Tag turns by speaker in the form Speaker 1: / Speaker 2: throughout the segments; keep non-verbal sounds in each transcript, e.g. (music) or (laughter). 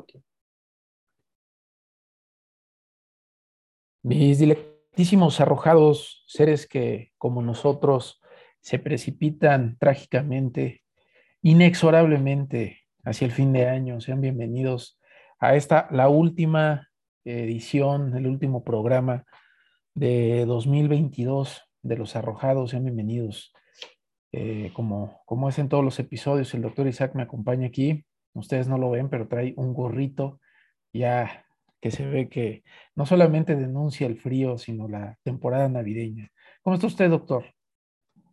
Speaker 1: aquí.
Speaker 2: Mis dilectísimos arrojados seres que, como nosotros, se precipitan trágicamente, inexorablemente hacia el fin de año, sean bienvenidos a esta, la última edición, el último programa de 2022 de Los Arrojados, sean bienvenidos. Eh, como, como es en todos los episodios, el doctor Isaac me acompaña aquí. Ustedes no lo ven, pero trae un gorrito ya que se ve que no solamente denuncia el frío, sino la temporada navideña. ¿Cómo está usted, doctor?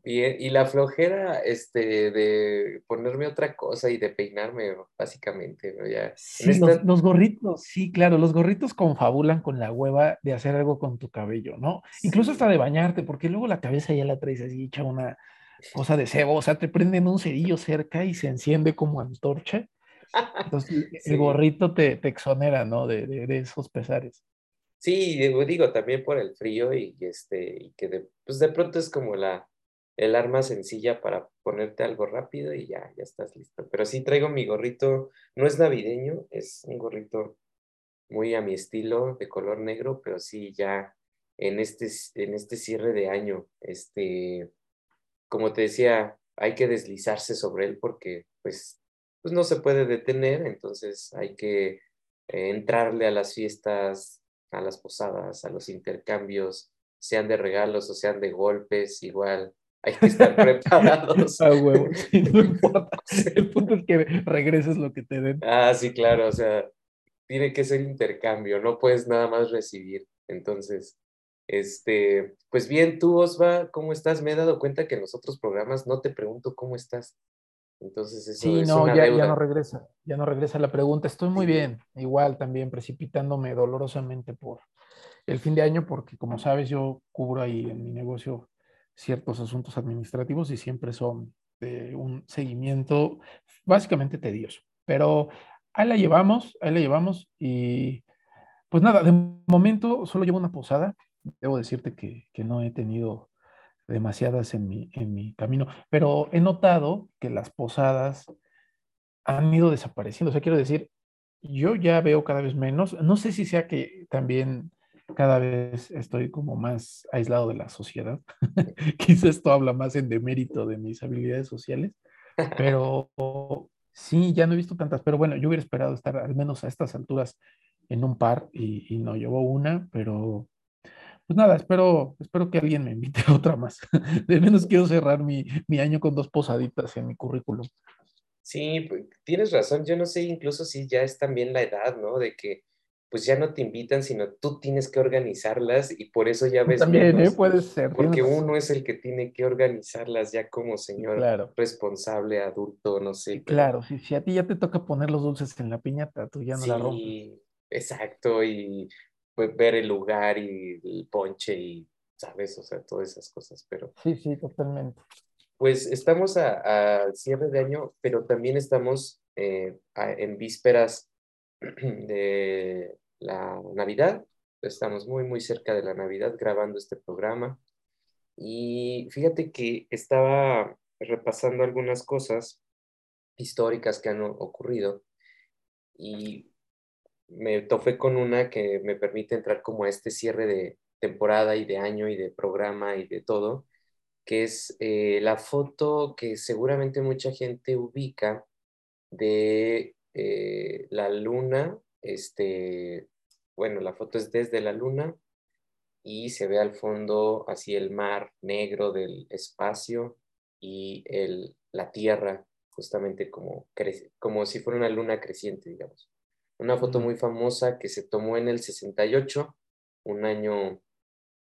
Speaker 1: Bien, y la flojera este, de ponerme otra cosa y de peinarme, básicamente, Ya.
Speaker 2: Sí, los, gorritos, sí, claro, los gorritos confabulan con la hueva de hacer algo con tu cabello, ¿no? Incluso hasta de bañarte, porque luego la cabeza ya la traes así hecha una cosa de cebo, o sea, te prenden un cerillo cerca y se enciende como antorcha entonces, (laughs) el gorrito te, te exonera, ¿no? De, de, esos pesares.
Speaker 1: Sí, digo, también por el frío y, este, y que de, pues de pronto es como la, el arma sencilla para ponerte algo rápido y ya, ya estás listo. Pero sí traigo mi gorrito, no es navideño, es un gorrito muy a mi estilo, de color negro, pero sí ya en este, en este cierre de año, este, como te decía, hay que deslizarse sobre él porque pues pues no se puede detener, entonces hay que eh, entrarle a las fiestas, a las posadas, a los intercambios, sean de regalos o sean de golpes, igual hay que estar (laughs) preparados.
Speaker 2: Ah, huevo, (laughs) no importa. El punto es que regreses lo que te den.
Speaker 1: Ah, sí, claro, o sea, tiene que ser intercambio, no puedes nada más recibir. Entonces, este, pues bien, tú, Osva, ¿cómo estás? Me he dado cuenta que en los otros programas no te pregunto cómo estás. Entonces eso
Speaker 2: sí, no, ya, ya, no regresa, ya no regresa la pregunta. Estoy muy bien, igual también precipitándome dolorosamente por el fin de año, porque como sabes, yo cubro ahí en mi negocio ciertos asuntos administrativos y siempre son de un seguimiento básicamente tedioso. Pero ahí la llevamos, ahí la llevamos y pues nada, de momento solo llevo una posada. Debo decirte que, que no he tenido demasiadas en mi, en mi camino, pero he notado que las posadas han ido desapareciendo. O sea, quiero decir, yo ya veo cada vez menos, no sé si sea que también cada vez estoy como más aislado de la sociedad. (laughs) Quizás esto habla más en demérito de mis habilidades sociales, pero sí, ya no he visto tantas, pero bueno, yo hubiera esperado estar al menos a estas alturas en un par y, y no llevo una, pero pues nada, espero, espero que alguien me invite a (laughs) otra más. De menos quiero cerrar mi, mi año con dos posaditas en mi currículum.
Speaker 1: Sí, pues, tienes razón. Yo no sé incluso si ya es también la edad, ¿no? De que pues ya no te invitan, sino tú tienes que organizarlas y por eso ya ves.
Speaker 2: También, ¿eh? Puede ser.
Speaker 1: Porque uno es el que tiene que organizarlas ya como señor responsable, adulto, no sé.
Speaker 2: Claro, si, si a ti ya te toca poner los dulces en la piñata, tú ya no la rompes.
Speaker 1: Sí, exacto, y pues, ver el lugar y el ponche y, ¿sabes? O sea, todas esas cosas, pero...
Speaker 2: Sí, sí, totalmente.
Speaker 1: Pues estamos a, cierre de año, pero también estamos eh, en vísperas (clears throat) de la Navidad. Estamos muy, muy cerca de la Navidad grabando este programa. Y fíjate que estaba repasando algunas cosas históricas que han ocurrido y me topé con una que me permite entrar como a este cierre de temporada y de año y de programa y de todo, que es eh, la foto que seguramente mucha gente ubica de eh, la luna, este, bueno, la foto es desde la luna y se ve al fondo así el mar negro del espacio y el, la tierra justamente como, como si fuera una luna creciente, digamos. Una foto muy famosa que se tomó en el 68, un año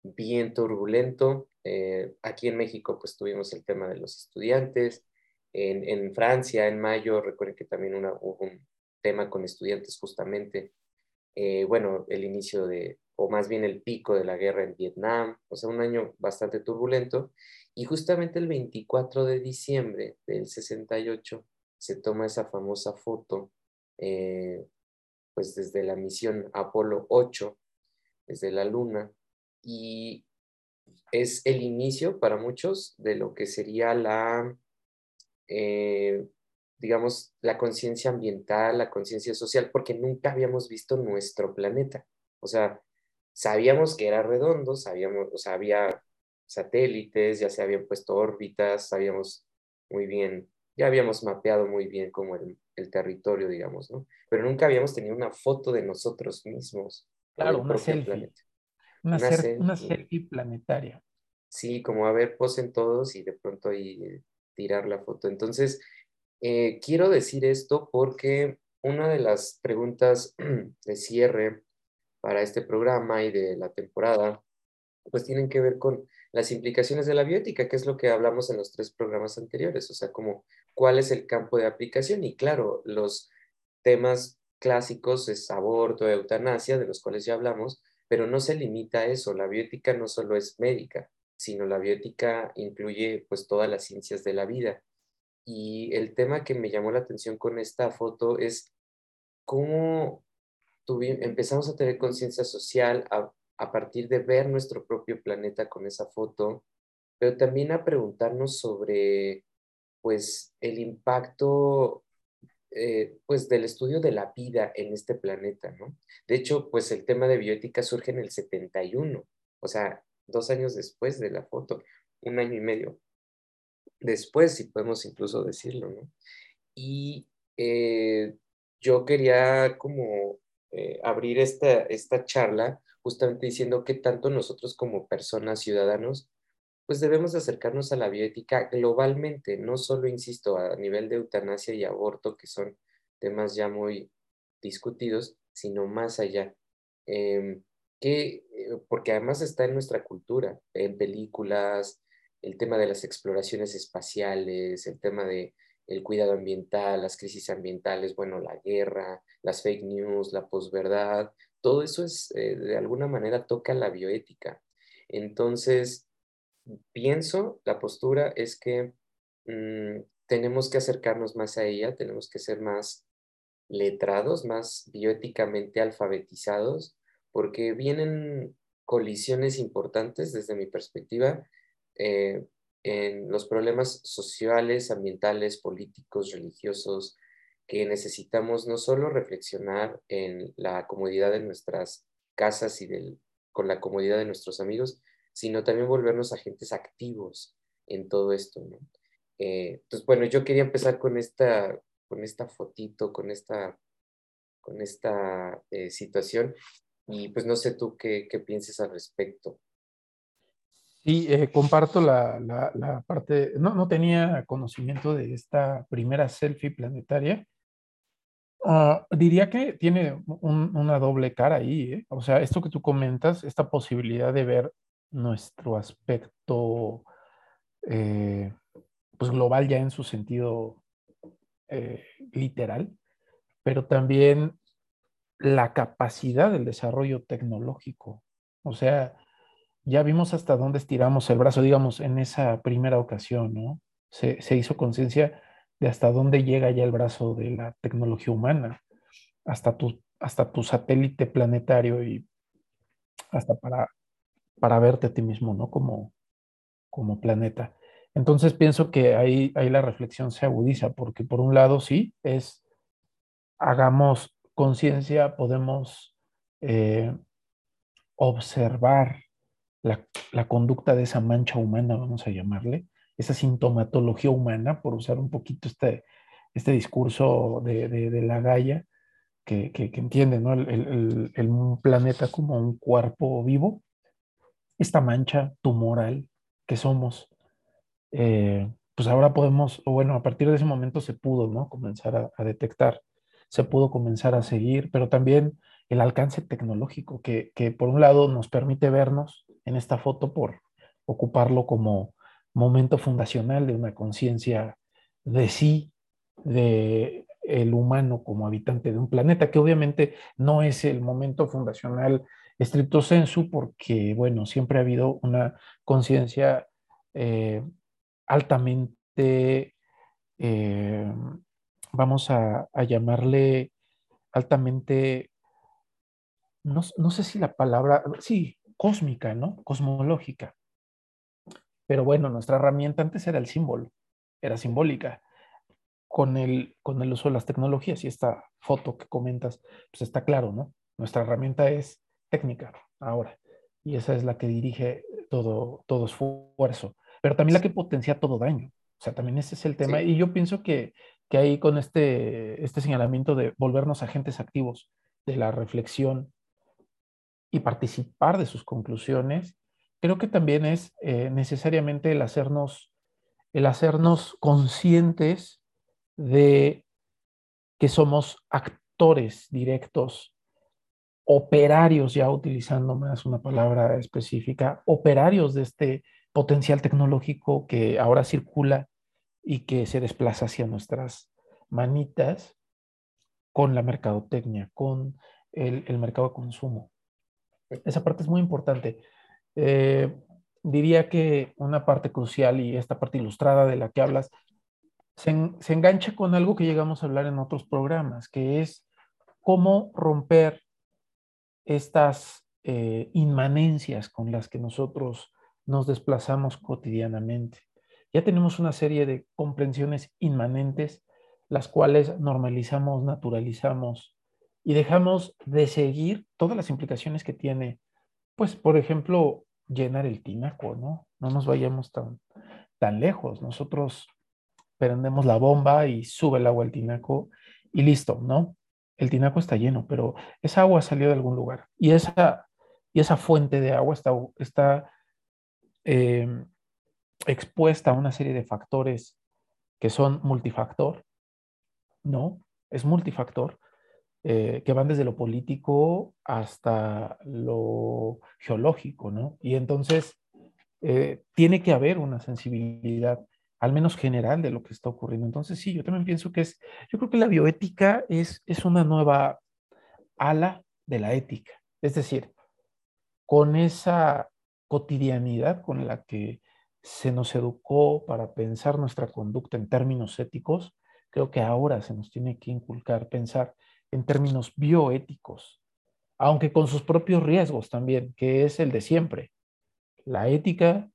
Speaker 1: bien turbulento. Eh, aquí en México pues tuvimos el tema de los estudiantes. En, Francia, en mayo, recuerden que también hubo un tema con estudiantes justamente. Eh, bueno, el inicio de, o más bien el pico de la guerra en Vietnam, o sea, un año bastante turbulento. Y justamente el 24 de diciembre del 68 se toma esa famosa foto eh, pues desde la misión Apolo 8, desde la Luna, y es el inicio para muchos de lo que sería la, eh, digamos, la conciencia ambiental, la conciencia social, porque nunca habíamos visto nuestro planeta. O sea, sabíamos que era redondo, sabíamos, o sea, había satélites, ya se habían puesto órbitas, sabíamos muy bien, ya habíamos mapeado muy bien como el, el territorio, digamos, ¿no? Pero nunca habíamos tenido una foto de nosotros mismos.
Speaker 2: Claro, una selfie. Una, una, selfie. planetaria.
Speaker 1: Sí, como a ver, posen todos y de pronto ahí tirar la foto. Entonces, eh, quiero decir esto porque una de las preguntas (clears throat) de cierre para este programa y de la temporada, pues tienen que ver con las implicaciones de la bioética, que es lo que hablamos en los tres programas anteriores, o sea, como cuál es el campo de aplicación y claro, los temas clásicos es aborto, eutanasia, de los cuales ya hablamos, pero no se limita a eso, la bioética no solo es médica, sino la bioética incluye pues todas las ciencias de la vida. Y el tema que me llamó la atención con esta foto es cómo empezamos a tener conciencia social a, a partir de ver nuestro propio planeta con esa foto, pero también a preguntarnos sobre pues el impacto eh, pues del estudio de la vida en este planeta, ¿no? De hecho, pues el tema de bioética surge en el 71, o sea, dos años después de la foto, un año y medio después, si podemos incluso decirlo, ¿no? Y eh, yo quería como eh, abrir esta, esta charla justamente diciendo que tanto nosotros como personas, ciudadanos, pues debemos acercarnos a la bioética globalmente, no solo, insisto, a nivel de eutanasia y aborto, que son temas ya muy discutidos, sino más allá. Em, que, eh, porque además está en nuestra cultura, en películas, el tema de las exploraciones espaciales, el tema de el cuidado ambiental, las crisis ambientales, bueno, la guerra, las fake news, la posverdad, todo eso es, eh, de alguna manera, toca la bioética. Entonces, pienso, la postura es que mm, tenemos que acercarnos más a ella, tenemos que ser más letrados, más bioéticamente alfabetizados, porque vienen colisiones importantes desde mi perspectiva eh, en los problemas sociales, ambientales, políticos, religiosos, que necesitamos no solo reflexionar en la comodidad de nuestras casas y del, con la comodidad de nuestros amigos, sino también volvernos agentes activos en todo esto, ¿no? Eh, entonces, bueno, yo quería empezar con esta, con esta fotito, con esta, con esta eh, situación, y pues no sé tú qué, qué pienses al respecto.
Speaker 2: Sí, eh, comparto la, la, parte, no, no tenía conocimiento de esta primera selfie planetaria. Ah, diría que tiene una doble cara ahí, o sea, esto que tú comentas, esta posibilidad de ver nuestro aspecto eh, pues global ya en su sentido eh, literal, pero también la capacidad del desarrollo tecnológico. O sea, ya vimos hasta dónde estiramos el brazo, digamos, en esa primera ocasión, ¿no? Se, se hizo conciencia de hasta dónde llega ya el brazo de la tecnología humana, hasta tu, hasta tu satélite planetario y hasta para para verte a ti mismo, ¿no? Como, como planeta. Entonces pienso que ahí, ahí la reflexión se agudiza, porque por un lado sí, es, hagamos conciencia, podemos eh, observar la, conducta de esa mancha humana, vamos a llamarle, esa sintomatología humana, por usar un poquito este, este discurso de, la Gaia, que, entiende ¿no? el, el, planeta como un cuerpo vivo esta mancha tumoral que somos, eh, pues ahora podemos, o bueno, a partir de ese momento se pudo, ¿no? Comenzar a, detectar, se pudo comenzar a seguir, pero también el alcance tecnológico que, que por un lado nos permite vernos en esta foto por ocuparlo como momento fundacional de una conciencia de sí, de el humano como habitante de un planeta, que obviamente no es el momento fundacional estricto sensu, porque, bueno, siempre ha habido una conciencia eh, altamente, eh, vamos a, llamarle altamente, no, no, sé si la palabra, sí, cósmica, ¿no? Cosmológica. Pero bueno, nuestra herramienta antes era el símbolo, era simbólica. con el, con el uso de las tecnologías. Y esta foto que comentas, pues está claro, ¿no? Nuestra herramienta es técnica ahora. Y esa es la que dirige todo, todo esfuerzo. Pero también la que potencia todo daño. O sea, también ese es el tema. Y yo pienso que, que ahí con este, este señalamiento de volvernos agentes activos de la reflexión y participar de sus conclusiones, creo que también es eh, necesariamente el hacernos, el hacernos conscientes de que somos actores directos, operarios, ya utilizando más una palabra específica, operarios de este potencial tecnológico que ahora circula y que se desplaza hacia nuestras manitas con la mercadotecnia, con el, el mercado de consumo. Esa parte es muy importante. Eh, diría que una parte crucial y esta parte ilustrada de la que hablas se, engancha con algo que llegamos a hablar en otros programas, que es cómo romper estas eh, inmanencias con las que nosotros nos desplazamos cotidianamente. Ya tenemos una serie de comprensiones inmanentes, las cuales normalizamos, naturalizamos y dejamos de seguir todas las implicaciones que tiene, pues, por ejemplo, llenar el tinaco, ¿no? No nos vayamos tan, tan lejos. Nosotros prendemos la bomba y sube el agua al tinaco y listo, ¿no? El tinaco está lleno, pero esa agua salió de algún lugar y esa, y esa fuente de agua está, está em, expuesta a una serie de factores que son multifactor, ¿no? Es multifactor eh, que van desde lo político hasta lo geológico, ¿no? Y entonces eh, tiene que haber una sensibilidad, al menos general, de lo que está ocurriendo. Entonces, sí, yo también pienso que es, yo creo que la bioética es, es una nueva ala de la ética. Es decir, con esa cotidianidad con la que se nos educó para pensar nuestra conducta en términos éticos, creo que ahora se nos tiene que inculcar pensar en términos bioéticos, aunque con sus propios riesgos también, que es el de siempre. La ética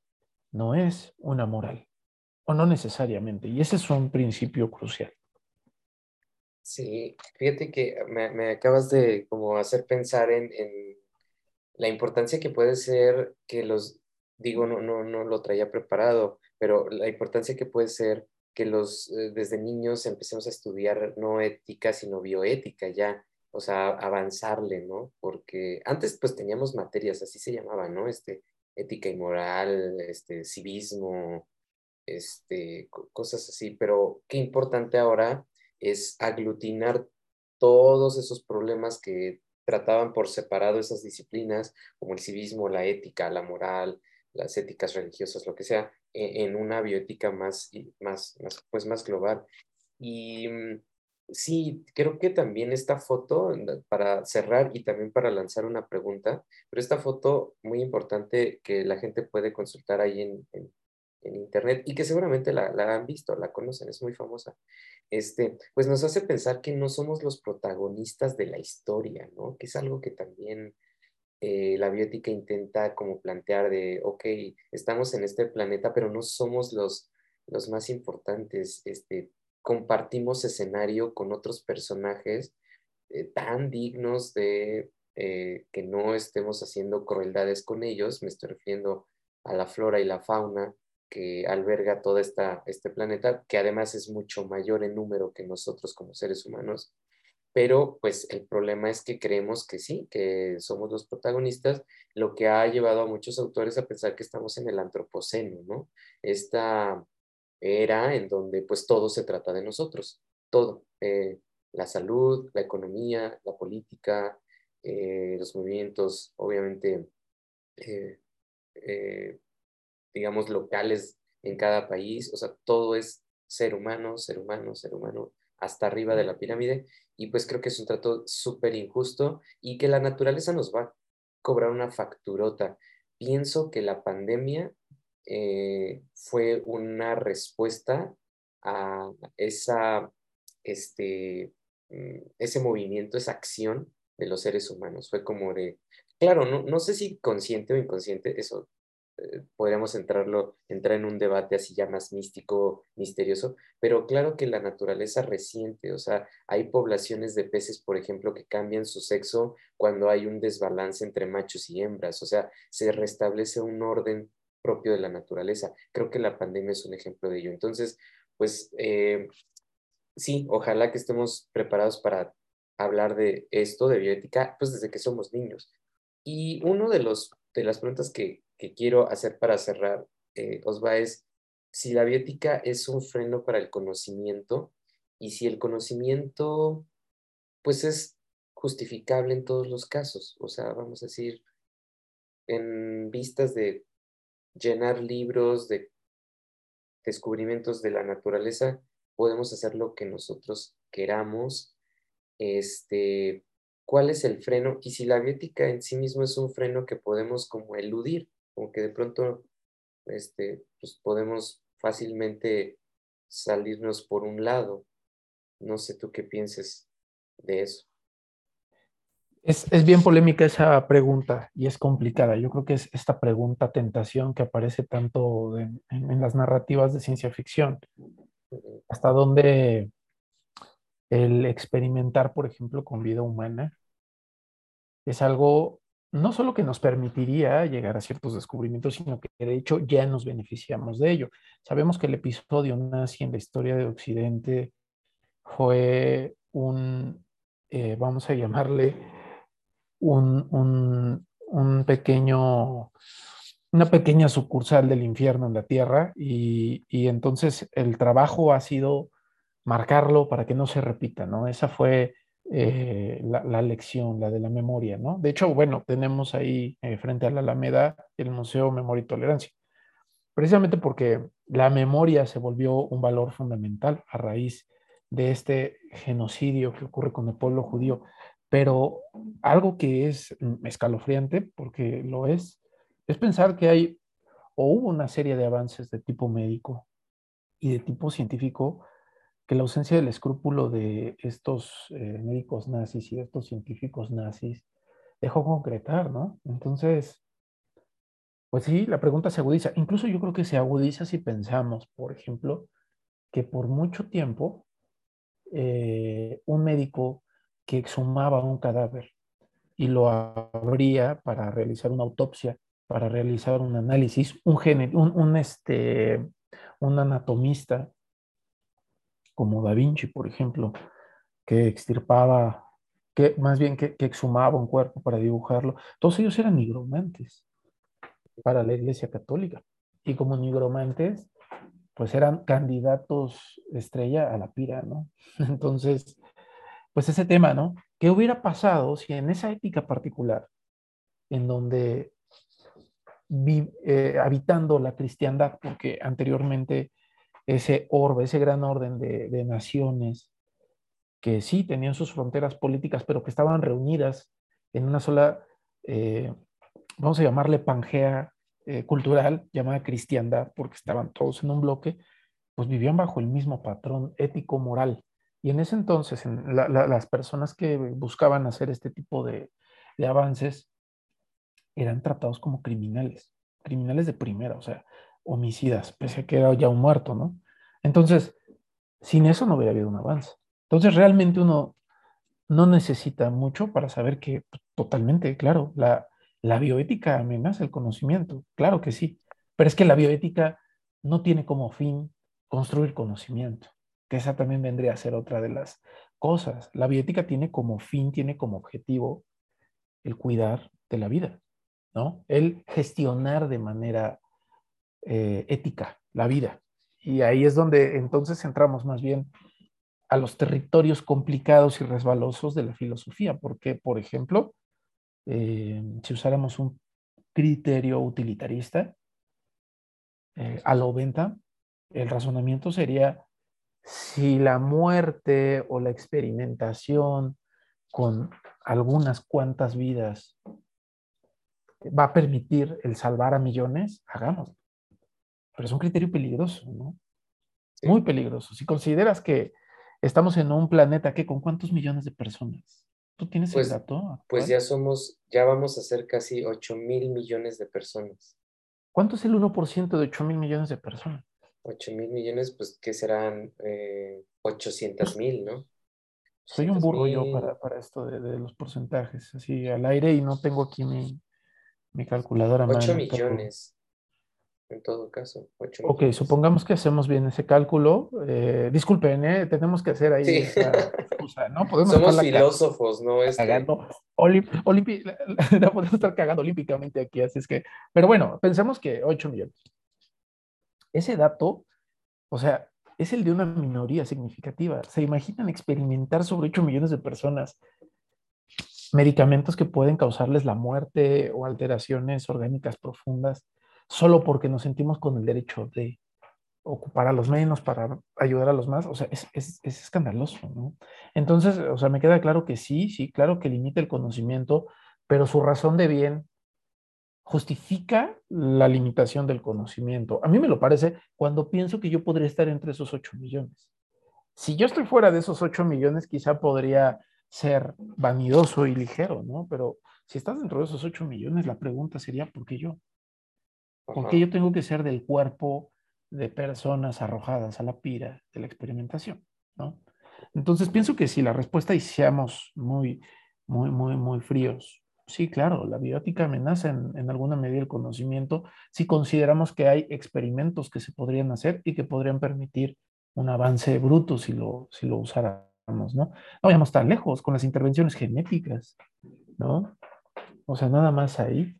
Speaker 2: no es una moral, o no necesariamente, y ese es un principio crucial.
Speaker 1: Sí, fíjate que me, acabas de como hacer pensar en, la importancia que puede ser que los, digo, no, no, no lo traía preparado, pero la importancia que puede ser que los, eh, desde niños empecemos a estudiar no ética, sino bioética ya, o sea, avanzarle, ¿no? Porque antes pues teníamos materias, así se llamaban, ¿no? Este, ética y moral, este, civismo, este, cosas así, pero qué importante ahora es aglutinar todos esos problemas que trataban por separado esas disciplinas, como el civismo, la ética, la moral, las éticas religiosas, lo que sea, en una bioética más, más, más, pues más global. Y mm, sí, creo que también esta foto, para cerrar y también para lanzar una pregunta, pero esta foto muy importante que la gente puede consultar ahí en, en, internet y que seguramente la, la, han visto, la conocen, es muy famosa, este, pues nos hace pensar que no somos los protagonistas de la historia, ¿no? Que es algo que también eh, la biótica intenta como plantear de, ok, estamos en este planeta, pero no somos los, los más importantes, este, compartimos escenario con otros personajes eh, tan dignos de eh, que no estemos haciendo crueldades con ellos, me estoy refiriendo a la flora y la fauna que alberga todo esta, este planeta, que además es mucho mayor en número que nosotros como seres humanos, pero pues el problema es que creemos que sí, que somos los protagonistas, lo que ha llevado a muchos autores a pensar que estamos en el antropoceno, ¿no? Esta era en donde pues todo se trata de nosotros, todo, eh, la salud, la economía, la política, eh, los movimientos, obviamente, eh, digamos, locales en cada país, o sea, todo es ser humano, ser humano, ser humano, hasta arriba de la pirámide y pues creo que es un trato súper injusto y que la naturaleza nos va a cobrar una facturota. Pienso que la pandemia eh, fue una respuesta a esa, este, mm, ese movimiento, esa acción de los seres humanos. Fue como de, claro, no, no sé si consciente o inconsciente, eso eh, podríamos entrarlo, entrar en un debate así ya más místico, misterioso, pero claro que la naturaleza reciente, o sea, hay poblaciones de peces, por ejemplo, que cambian su sexo cuando hay un desbalance entre machos y hembras, o sea, se restablece un orden propio de la naturaleza. Creo que la pandemia es un ejemplo de ello. Entonces, pues eh, sí, ojalá que estemos preparados para hablar de esto, de bioética, pues desde que somos niños. Y uno de los de las preguntas que, quiero hacer para cerrar, eh, Osva, es si la bioética es un freno para el conocimiento y si el conocimiento, pues es justificable en todos los casos. O sea, vamos a decir, en vistas de llenar libros de descubrimientos de la naturaleza, podemos hacer lo que nosotros queramos. Este, ¿Cuál es el freno? Y si la biótica en sí mismo es un freno que podemos como eludir, como que de pronto este, pues podemos fácilmente salirnos por un lado. No sé tú qué pienses de eso.
Speaker 2: Es, bien polémica esa pregunta y es complicada. Yo creo que es esta pregunta tentación que aparece tanto en, las narrativas de ciencia ficción. Hasta dónde el experimentar, por ejemplo, con vida humana es algo no solo que nos permitiría llegar a ciertos descubrimientos, sino que de hecho ya nos beneficiamos de ello. Sabemos que el episodio nazi en la historia de Occidente fue un, eh, vamos a llamarle, un, pequeño, una pequeña sucursal del infierno en la tierra y, entonces el trabajo ha sido marcarlo para que no se repita, ¿no? Esa fue eh, la, lección, la de la memoria, ¿no? De hecho, bueno, tenemos ahí eh, frente a la Alameda el Museo Memoria y Tolerancia, precisamente porque la memoria se volvió un valor fundamental a raíz de este genocidio que ocurre con el pueblo judío. Pero algo que es mm, escalofriante, porque lo es, es pensar que hay o hubo una serie de avances de tipo médico y de tipo científico que la ausencia del escrúpulo de estos eh, médicos nazis y de estos científicos nazis dejó concretar, ¿no? Entonces, pues sí, la pregunta se agudiza. Incluso yo creo que se agudiza si pensamos, por ejemplo, que por mucho tiempo eh, un médico que exhumaba un cadáver y lo abría para realizar una autopsia, para realizar un análisis, un, un, este, un anatomista como Da Vinci, por ejemplo, que extirpaba, que más bien que, exhumaba un cuerpo para dibujarlo, todos ellos eran nigromantes para la Iglesia Católica. Y como nigromantes, pues eran candidatos estrella a la pira, ¿no? (laughs) Entonces, pues ese tema, ¿no? ¿Qué hubiera pasado si en esa ética particular, en donde eh, habitando la cristiandad, porque anteriormente ese orbe, ese gran orden de, naciones, que sí tenían sus fronteras políticas, pero que estaban reunidas en una sola, eh, vamos a llamarle Pangea eh, cultural, llamada cristiandad, porque estaban todos en un bloque, pues vivían bajo el mismo patrón ético-moral. Y en ese entonces, las personas que buscaban hacer este tipo de, avances eran tratados como criminales, criminales de primera, o sea, homicidas, pese a que era ya un muerto, ¿no? Entonces, sin eso no hubiera habido un avance. Entonces, realmente uno no necesita mucho para saber que pues, totalmente, claro, la, la bioética amenaza el conocimiento, claro que sí, pero es que la bioética no tiene como fin construir conocimiento que esa también vendría a ser otra de las cosas. La bioética tiene como fin, tiene como objetivo el cuidar de la vida, ¿no? El gestionar de manera eh, ética la vida. Y ahí es donde entonces entramos más bien a los territorios complicados y resbalosos de la filosofía, porque, por ejemplo, eh, si usáramos un criterio utilitarista, eh, a lo venta, el razonamiento sería si la muerte o la experimentación con algunas cuantas vidas va a permitir el salvar a millones, hagámoslo. Pero es un criterio peligroso, ¿no? Muy peligroso. Si consideras que estamos en un planeta que con cuántos millones de personas, ¿tú tienes
Speaker 1: pues,
Speaker 2: el dato?
Speaker 1: Pues ya somos, ya vamos a ser casi 8 mil millones de personas.
Speaker 2: ¿Cuánto es el 1% de 8 mil millones de personas?
Speaker 1: 8 mil millones, pues, ¿qué serán? Eh, 800 mil, ¿no?
Speaker 2: Soy un burro yo para, para esto de, de, los porcentajes, así al aire y no tengo aquí mi, mi calculadora.
Speaker 1: 8 millones en todo caso.
Speaker 2: ok, supongamos que hacemos bien ese cálculo. Eh, disculpen, ¿eh? tenemos que hacer ahí esa excusa, ¿no? (laughs)
Speaker 1: Podemos Somos filósofos, ¿no?
Speaker 2: Este... Cagando, (laughs) la podemos estar cagando olímpicamente aquí, así es que, pero bueno, pensemos que 8 millones. Ese dato, o sea, es el de una minoría significativa. ¿Se imaginan experimentar sobre 8 millones de personas medicamentos que pueden causarles la muerte o alteraciones orgánicas profundas? Solo porque nos sentimos con el derecho de ocupar a los menos para ayudar a los más, o sea, es, es, es, escandaloso, ¿no? Entonces, o sea, me queda claro que sí, sí, claro que limita el conocimiento, pero su razón de bien justifica la limitación del conocimiento. A mí me lo parece cuando pienso que yo podría estar entre esos 8 millones. Si yo estoy fuera de esos 8 millones, quizá podría ser vanidoso y ligero, ¿no? Pero si estás dentro de esos 8 millones, la pregunta sería, ¿por qué yo? ¿Por qué yo tengo que ser del cuerpo de personas arrojadas a la pira de la experimentación? ¿no? Entonces pienso que si la respuesta y seamos muy, muy, muy, muy fríos, sí, claro, la biótica amenaza en, en, alguna medida el conocimiento si consideramos que hay experimentos que se podrían hacer y que podrían permitir un avance bruto si lo, si lo usáramos, ¿no? No vayamos tan lejos con las intervenciones genéticas, ¿no? O sea, nada más ahí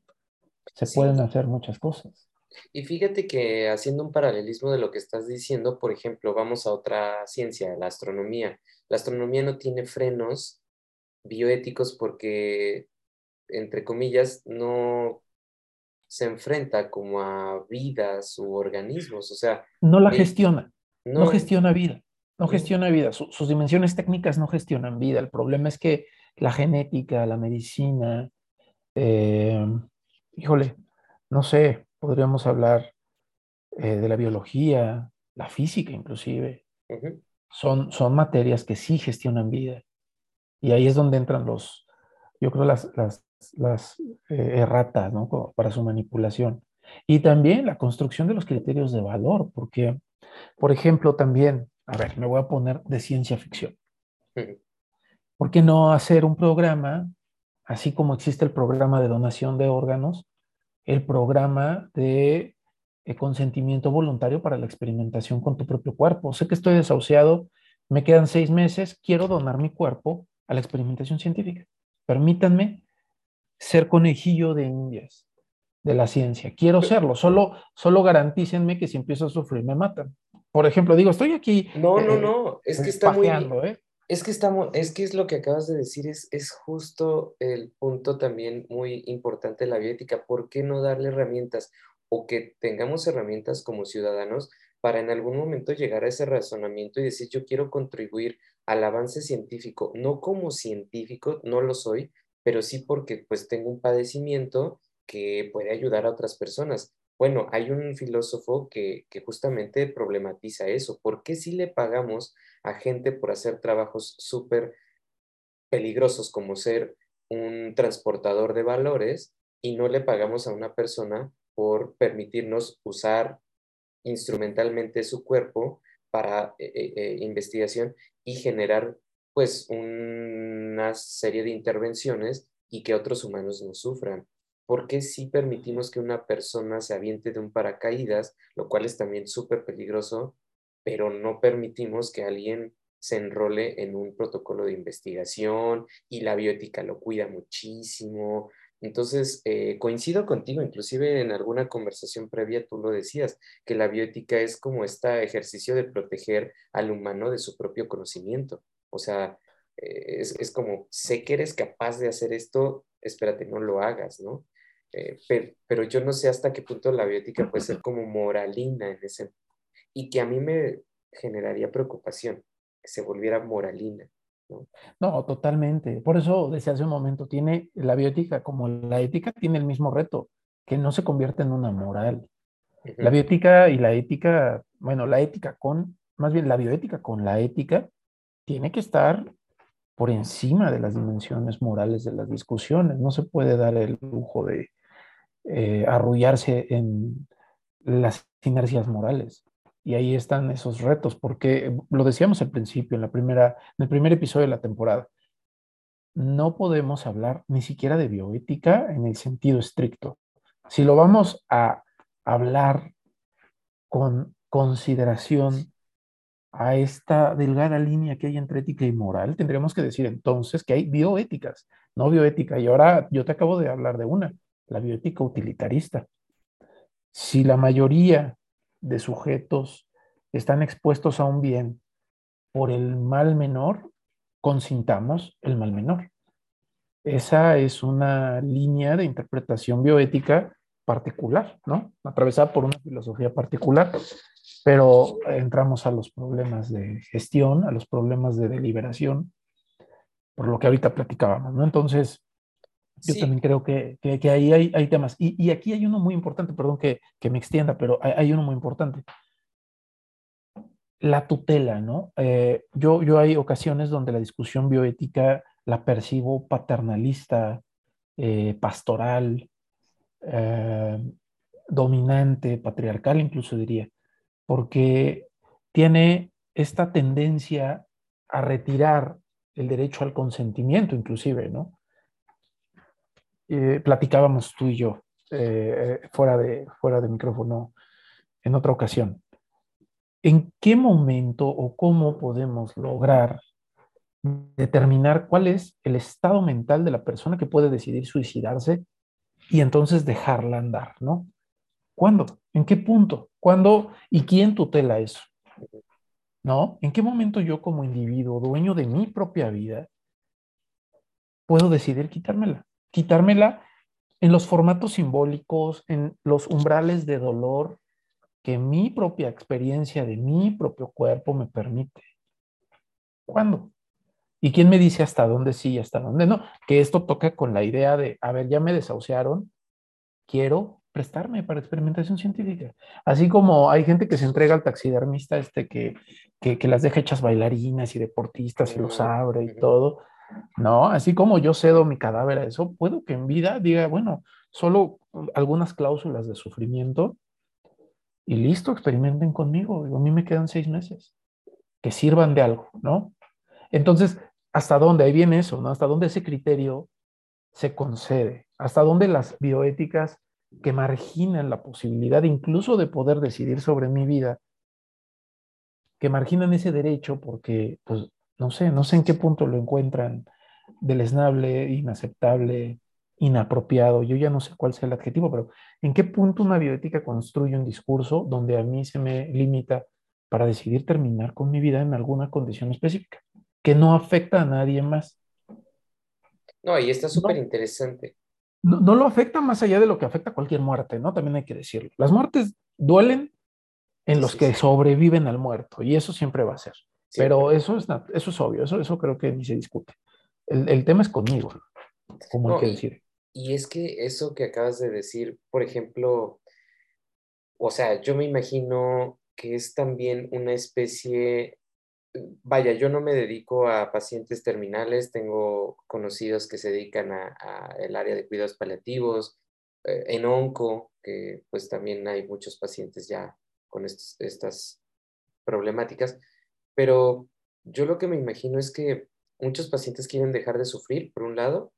Speaker 2: se pueden hacer muchas cosas.
Speaker 1: Y fíjate que haciendo un paralelismo de lo que estás diciendo, por ejemplo, vamos a otra ciencia, la astronomía. La astronomía no tiene frenos bioéticos porque, entre comillas, no se enfrenta como a vidas u organismos, o sea...
Speaker 2: No la gestiona, no, gestiona vida, no gestiona vida, sus dimensiones técnicas no gestionan vida, el problema es que la genética, la medicina, eh, híjole, no sé, podríamos hablar eh, de la biología, la física inclusive. son, son materias que sí gestionan vida. Y ahí es donde entran los, yo creo, las, las, las eh, erratas, ¿no? Para su manipulación. Y también la construcción de los criterios de valor, porque, por ejemplo, también, a ver, me voy a poner de ciencia ficción. ¿Por qué no hacer un programa así como existe el programa de donación de órganos, el programa de eh, consentimiento voluntario para la experimentación con tu propio cuerpo. Sé que estoy desahuciado, me quedan seis meses, quiero donar mi cuerpo a la experimentación científica. Permítanme ser conejillo de indias de la ciencia. Quiero serlo, solo, solo garantícenme que si empiezo a sufrir me matan. Por ejemplo, digo, estoy aquí.
Speaker 1: No, no, eh, no, es que está muy. ¿eh? Es que estamos, es que es lo que acabas de decir, es, es justo el punto también muy importante de la bioética. ¿Por qué no darle herramientas o que tengamos herramientas como ciudadanos para en algún momento llegar a ese razonamiento y decir, yo quiero contribuir al avance científico, no como científico, no lo soy, pero sí porque pues tengo un padecimiento que puede ayudar a otras personas. Bueno, hay un filósofo que, justamente problematiza eso. ¿Por qué si le pagamos a gente por hacer trabajos súper peligrosos como ser un transportador de valores y no le pagamos a una persona por permitirnos usar instrumentalmente su cuerpo para eh, eh, eh, investigación y generar pues una serie de intervenciones y que otros humanos no sufran. ¿Por qué si permitimos que una persona se aviente de un paracaídas, lo cual es también súper peligroso, pero no permitimos que alguien se enrole en un protocolo de investigación y la bioética lo cuida muchísimo. Entonces, eh, coincido contigo, inclusive en alguna conversación previa tú lo decías, que la bioética es como este ejercicio de proteger al humano de su propio conocimiento. O sea, eh, es, como, sé que eres capaz de hacer esto, espérate, no lo hagas, ¿no? Eh, pero, pero, yo no sé hasta qué punto la bioética puede ser como moralina en ese y que a mí me generaría preocupación, que se volviera moralina. ¿no?
Speaker 2: no, totalmente. Por eso decía hace un momento, tiene la bioética como la ética tiene el mismo reto, que no se convierte en una moral. La bioética y la ética, bueno, la ética con, más bien la bioética con la ética, tiene que estar por encima de las dimensiones morales de las discusiones. No se puede dar el lujo de, eh, arrullarse en las inercias morales. Y ahí están esos retos, porque lo decíamos al principio, en, la primera, en el primer episodio de la temporada, no podemos hablar ni siquiera de bioética en el sentido estricto. Si lo vamos a hablar con consideración a esta delgada línea que hay entre ética y moral, tendríamos que decir entonces que hay bioéticas, no bioética. Y ahora yo te acabo de hablar de una, la bioética utilitarista. Si la mayoría de sujetos están expuestos a un bien por el mal menor, consintamos el mal menor. Esa es una línea de interpretación bioética particular, ¿no? Atravesada por una filosofía particular, pero entramos a los problemas de gestión, a los problemas de deliberación, por lo que ahorita platicábamos, ¿no? Entonces, yo también creo que, que, ahí hay, hay temas. Y, y, aquí hay uno muy importante, perdón que, que me extienda, pero hay, hay, uno muy importante. La tutela, ¿no? Eh, yo, yo hay ocasiones donde la discusión bioética la percibo paternalista, eh, pastoral, eh, dominante, patriarcal incluso diría, porque tiene esta tendencia a retirar el derecho al consentimiento inclusive, ¿no? Eh, platicábamos tú y yo eh, fuera, de, fuera de micrófono en otra ocasión. ¿En qué momento o cómo podemos lograr determinar cuál es el estado mental de la persona que puede decidir suicidarse y entonces dejarla andar, ¿no? ¿Cuándo? ¿En qué punto? ¿Cuándo y quién tutela eso? ¿No? ¿En qué momento yo como individuo, dueño de mi propia vida, puedo decidir quitármela? Quitármela en los formatos simbólicos, en los umbrales de dolor que mi propia experiencia de mi propio cuerpo me permite. ¿Cuándo? ¿Y quién me dice hasta dónde sí y hasta dónde no? Que esto toca con la idea de, a ver, ya me desahuciaron, quiero prestarme para experimentación científica. Así como hay gente que se entrega al taxidermista este que, que, las deja hechas bailarinas y deportistas y los abre y todo. No, así como yo cedo mi cadáver a eso, puedo que en vida diga, bueno, solo algunas cláusulas de sufrimiento y listo, experimenten conmigo. a mí me quedan seis meses que sirvan de algo, ¿no? Entonces, hasta dónde, ahí viene eso, ¿no? Hasta dónde ese criterio se concede, hasta dónde las bioéticas que marginan la posibilidad incluso de poder decidir sobre mi vida, que marginan ese derecho porque, pues, no sé, no sé en qué punto lo encuentran deleznable, inaceptable, inapropiado, yo ya no sé cuál sea el adjetivo, pero en qué punto una bioética construye un discurso donde a mí se me limita para decidir terminar con mi vida en alguna condición específica que no afecta a nadie más.
Speaker 1: No, y está súper interesante.
Speaker 2: No, no, lo afecta más allá de lo que afecta cualquier muerte, ¿no? También hay que decirlo. Las muertes duelen en los que sobreviven al muerto, y eso siempre va a ser. Pero eso es, eso es obvio, eso, eso creo que ni se discute. El, el tema es conmigo, como hay que decir.
Speaker 1: Y es que eso que acabas de decir, por ejemplo, o sea, yo me imagino que es también una especie vaya, yo no me dedico a pacientes terminales, tengo conocidos que se dedican a, el área de cuidados paliativos, eh, en onco, que pues también hay muchos pacientes ya con estas problemáticas, pero yo lo que me imagino es que muchos pacientes quieren dejar de sufrir, por un lado,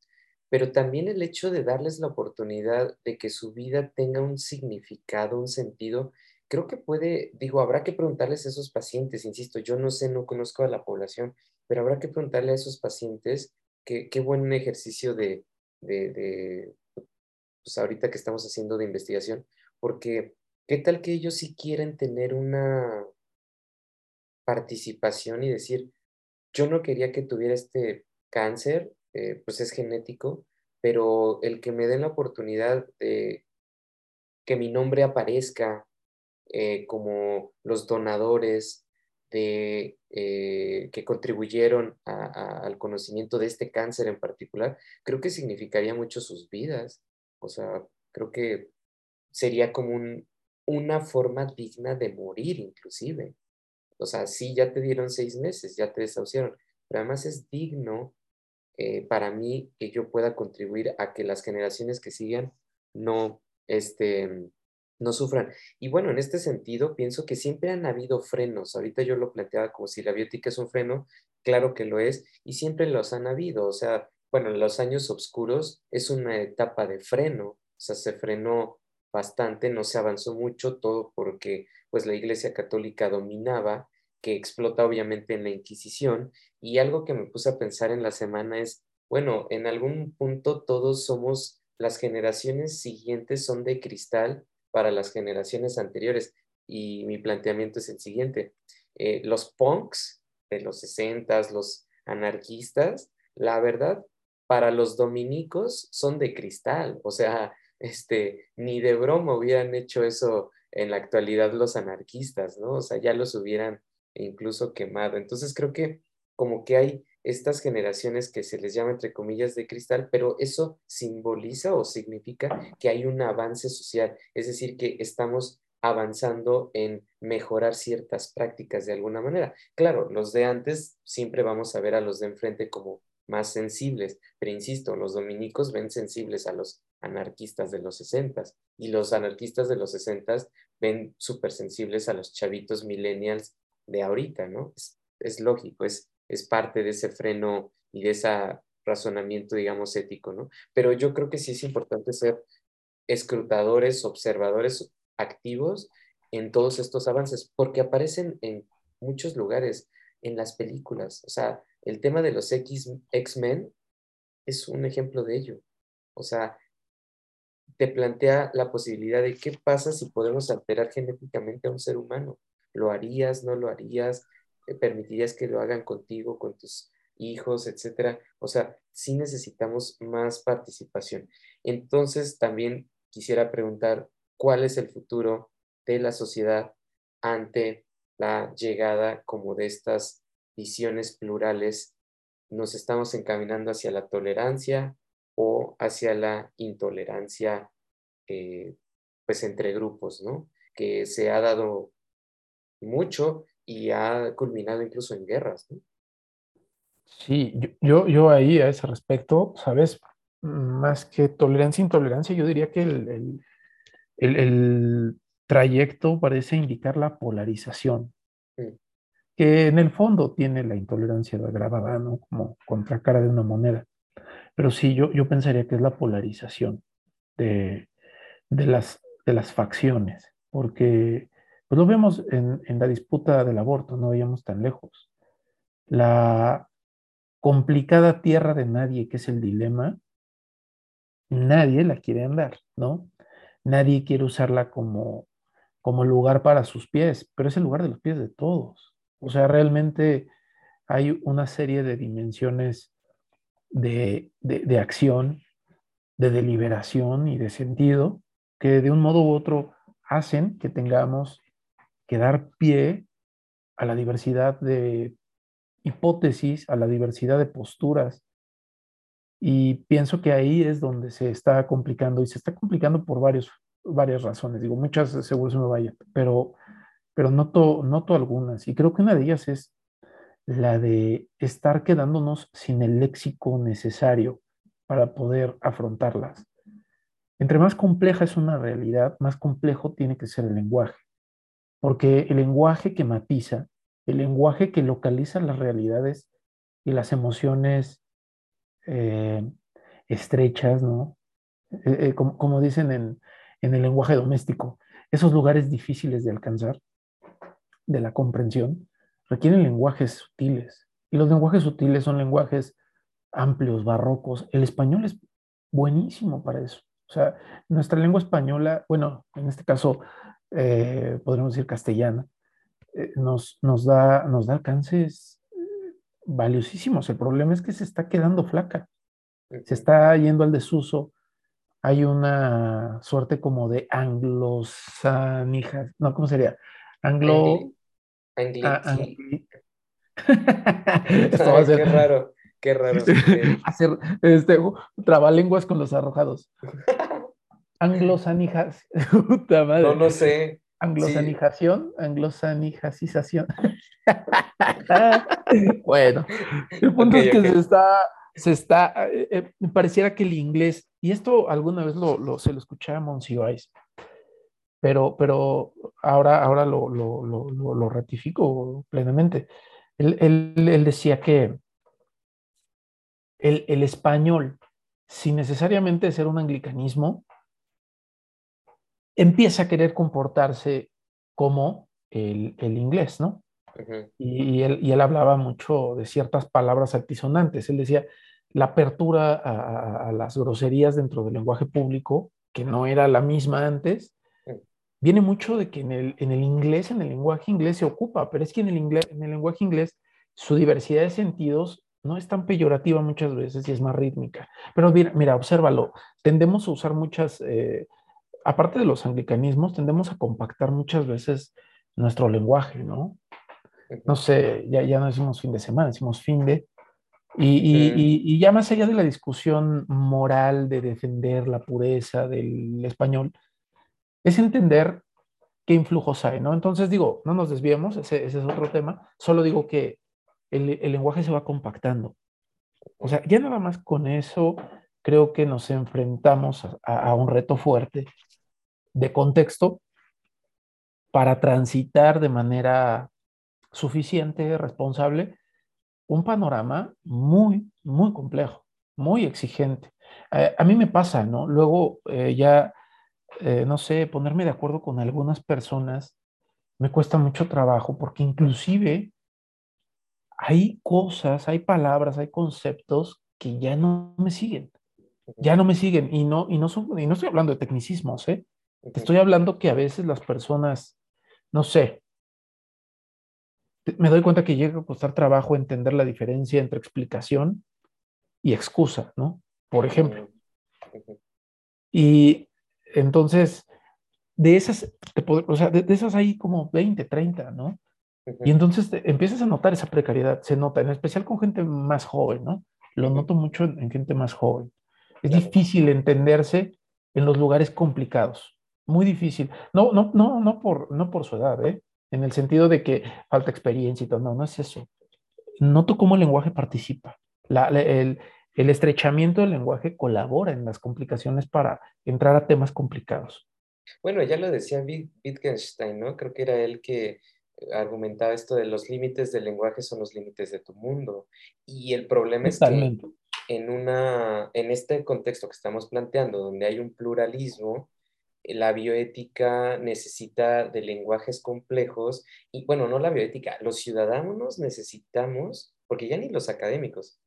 Speaker 1: pero también el hecho de darles la oportunidad de que su vida tenga un significado, un sentido, creo que puede, digo, habrá que preguntarles a esos pacientes, insisto, yo no sé, no conozco a la población, pero habrá que preguntarle a esos pacientes qué, qué buen ejercicio de, de, de, pues ahorita que estamos haciendo de investigación, porque qué tal que ellos sí quieren tener una participación y decir, yo no quería que tuviera este cáncer, eh, pues es genético, pero el que me den la oportunidad de que mi nombre aparezca eh, como los donadores de, eh, que contribuyeron al conocimiento de este cáncer en particular, creo que significaría mucho sus vidas. O sea, creo que sería como una forma digna de morir inclusive. O sea, sí, ya te dieron seis meses, ya te desahuciaron, pero además es digno eh, para mí que yo pueda contribuir a que las generaciones que sigan no, este, no sufran. Y bueno, en este sentido, pienso que siempre han habido frenos. Ahorita yo lo planteaba como si la biótica es un freno, claro que lo es, y siempre los han habido. O sea, bueno, en los años oscuros es una etapa de freno, o sea, se frenó bastante, no se avanzó mucho, todo porque pues la Iglesia Católica dominaba, que explota obviamente en la Inquisición, y algo que me puse a pensar en la semana es, bueno, en algún punto todos somos, las generaciones siguientes son de cristal para las generaciones anteriores, y mi planteamiento es el siguiente, eh, los punks de los 60, los anarquistas, la verdad, para los dominicos son de cristal, o sea, este, ni de broma hubieran hecho eso en la actualidad los anarquistas, ¿no? O sea, ya los hubieran incluso quemado. Entonces creo que como que hay estas generaciones que se les llama entre comillas de cristal, pero eso simboliza o significa que hay un avance social, es decir, que estamos avanzando en mejorar ciertas prácticas de alguna manera. Claro, los de antes siempre vamos a ver a los de enfrente como más sensibles, pero insisto, los dominicos ven sensibles a los anarquistas de los 60 y los anarquistas de los 60 ven súper sensibles a los chavitos millennials de ahorita, ¿no? Es, lógico, es, es parte de ese freno y de ese razonamiento, digamos, ético, ¿no? Pero yo creo que sí es importante ser escrutadores, observadores activos en todos estos avances, porque aparecen en muchos lugares, en las películas. O sea, el tema de los X-Men es un ejemplo de ello. O sea, te plantea la posibilidad de qué pasa si podemos alterar genéticamente a un ser humano. ¿Lo harías? ¿No lo harías? ¿Permitirías que lo hagan contigo, con tus hijos, etcétera? O sea, sí necesitamos más participación. Entonces, también quisiera preguntar, ¿cuál es el futuro de la sociedad ante la llegada como de estas visiones plurales? ¿Nos estamos encaminando hacia la tolerancia, o hacia la intolerancia eh, pues entre grupos, ¿no? Que se ha dado mucho y ha culminado incluso en guerras, ¿no?
Speaker 2: Sí, yo, yo ahí a ese respecto, ¿sabes? Más que tolerancia e intolerancia, yo diría que el, el, trayecto parece indicar la polarización, mm. que en el fondo tiene la intolerancia grabada, ¿no? Como contracara de una moneda. Pero sí, yo, yo pensaría que es la polarización de, las, de las facciones, porque pues lo vemos en, en la disputa del aborto, no veíamos tan lejos. La complicada tierra de nadie, que es el dilema, nadie la quiere andar, ¿no? Nadie quiere usarla como, como lugar para sus pies, pero es el lugar de los pies de todos. O sea, realmente hay una serie de dimensiones de, acción, de deliberación y de sentido que de un modo u otro hacen que tengamos que dar pie a la diversidad de hipótesis, a la diversidad de posturas. Y pienso que ahí es donde se está complicando y se está complicando por varios, varias razones. Digo, muchas seguro se me vayan, pero, pero noto, noto algunas. Y creo que una de ellas es la de estar quedándonos sin el léxico necesario para poder afrontarlas. Entre más compleja es una realidad, más complejo tiene que ser el lenguaje, porque el lenguaje que matiza, el lenguaje que localiza las realidades y las emociones eh, estrechas, ¿no? Eh, eh, como, dicen en, en el lenguaje doméstico, esos lugares difíciles de alcanzar, de la comprensión, requieren lenguajes sutiles. Y los lenguajes sutiles son lenguajes amplios, barrocos. El español es buenísimo para eso. O sea, nuestra lengua española, bueno, en este caso eh, podríamos decir castellana, eh, nos, nos, da, nos da alcances eh, valiosísimos. El problema es que se está quedando flaca, se está yendo al desuso. Hay una suerte como de anglosanijas, no, ¿cómo sería? Anglo...
Speaker 1: Ah, (laughs) Esto va a ser... Qué raro, qué raro. (laughs)
Speaker 2: Hacer este, trabalenguas con los arrojados. (laughs) Anglosanijas. Puta madre.
Speaker 1: No, no sé.
Speaker 2: Anglosanijación, anglosanijacización. bueno, el punto es que se está, se está, eh, eh, pareciera que el inglés y esto alguna vez lo, se lo escuché a Monsiváis, pero, pero ahora, ahora lo, lo, ratifico plenamente. Él, él, decía que el, el, español, sin necesariamente ser un anglicanismo, empieza a querer comportarse como el, el inglés, ¿no? y, él, y, él, hablaba mucho de ciertas palabras altisonantes. Él decía, la apertura a, a, las groserías dentro del lenguaje público, que no era la misma antes, viene mucho de que en el, en el inglés, en el lenguaje inglés se ocupa, pero es que en el, inglés, en el lenguaje inglés su diversidad de sentidos no es tan peyorativa muchas veces y es más rítmica. Pero mira, mira obsérvalo, tendemos a usar muchas, eh, aparte de los anglicanismos, tendemos a compactar muchas veces nuestro lenguaje, ¿no? No sé, ya, ya no decimos fin de semana, decimos fin de, y, ya más allá de la discusión moral de defender la pureza del español, es entender qué influjos hay, ¿no? Entonces digo, no nos desviemos, ese, es otro tema, solo digo que el, lenguaje se va compactando. O sea, ya nada más con eso creo que nos enfrentamos a un reto fuerte de contexto para transitar de manera suficiente, responsable, un panorama muy, muy complejo, muy exigente. Eh, a mí me pasa, ¿no? Luego eh, ya, eh, no sé, ponerme de acuerdo con algunas personas me cuesta mucho trabajo porque inclusive hay cosas, hay palabras, hay conceptos que ya no me siguen, ya no me siguen y no, y no, son, y no estoy hablando de tecnicismos, ¿eh? Estoy hablando que a veces las personas, no sé, me doy cuenta que llega a costar trabajo entender la diferencia entre explicación y excusa, ¿no? Por ejemplo. Y entonces, de esas, o sea, de, esas hay como 20, 30, ¿no? Y entonces empiezas a notar esa precariedad, se nota, en especial con gente más joven, ¿no? Lo noto mucho en, gente más joven. Es difícil entenderse en los lugares complicados, muy difícil. No, no, no, no por, no por su edad, ¿eh? en el sentido de que falta experiencia y todo. No, no es eso. Noto cómo el lenguaje participa. el, estrechamiento del lenguaje colabora en las complicaciones para entrar a temas complicados.
Speaker 1: Bueno, ya lo decía Wittgenstein, ¿no? Creo que era él que argumentaba esto de los límites del lenguaje son los límites de tu mundo. Y el problema es que en, una, en este contexto que estamos planteando, donde hay un pluralismo, la bioética necesita de lenguajes complejos y bueno, no la bioética, los ciudadanos necesitamos, porque ya ni los académicos,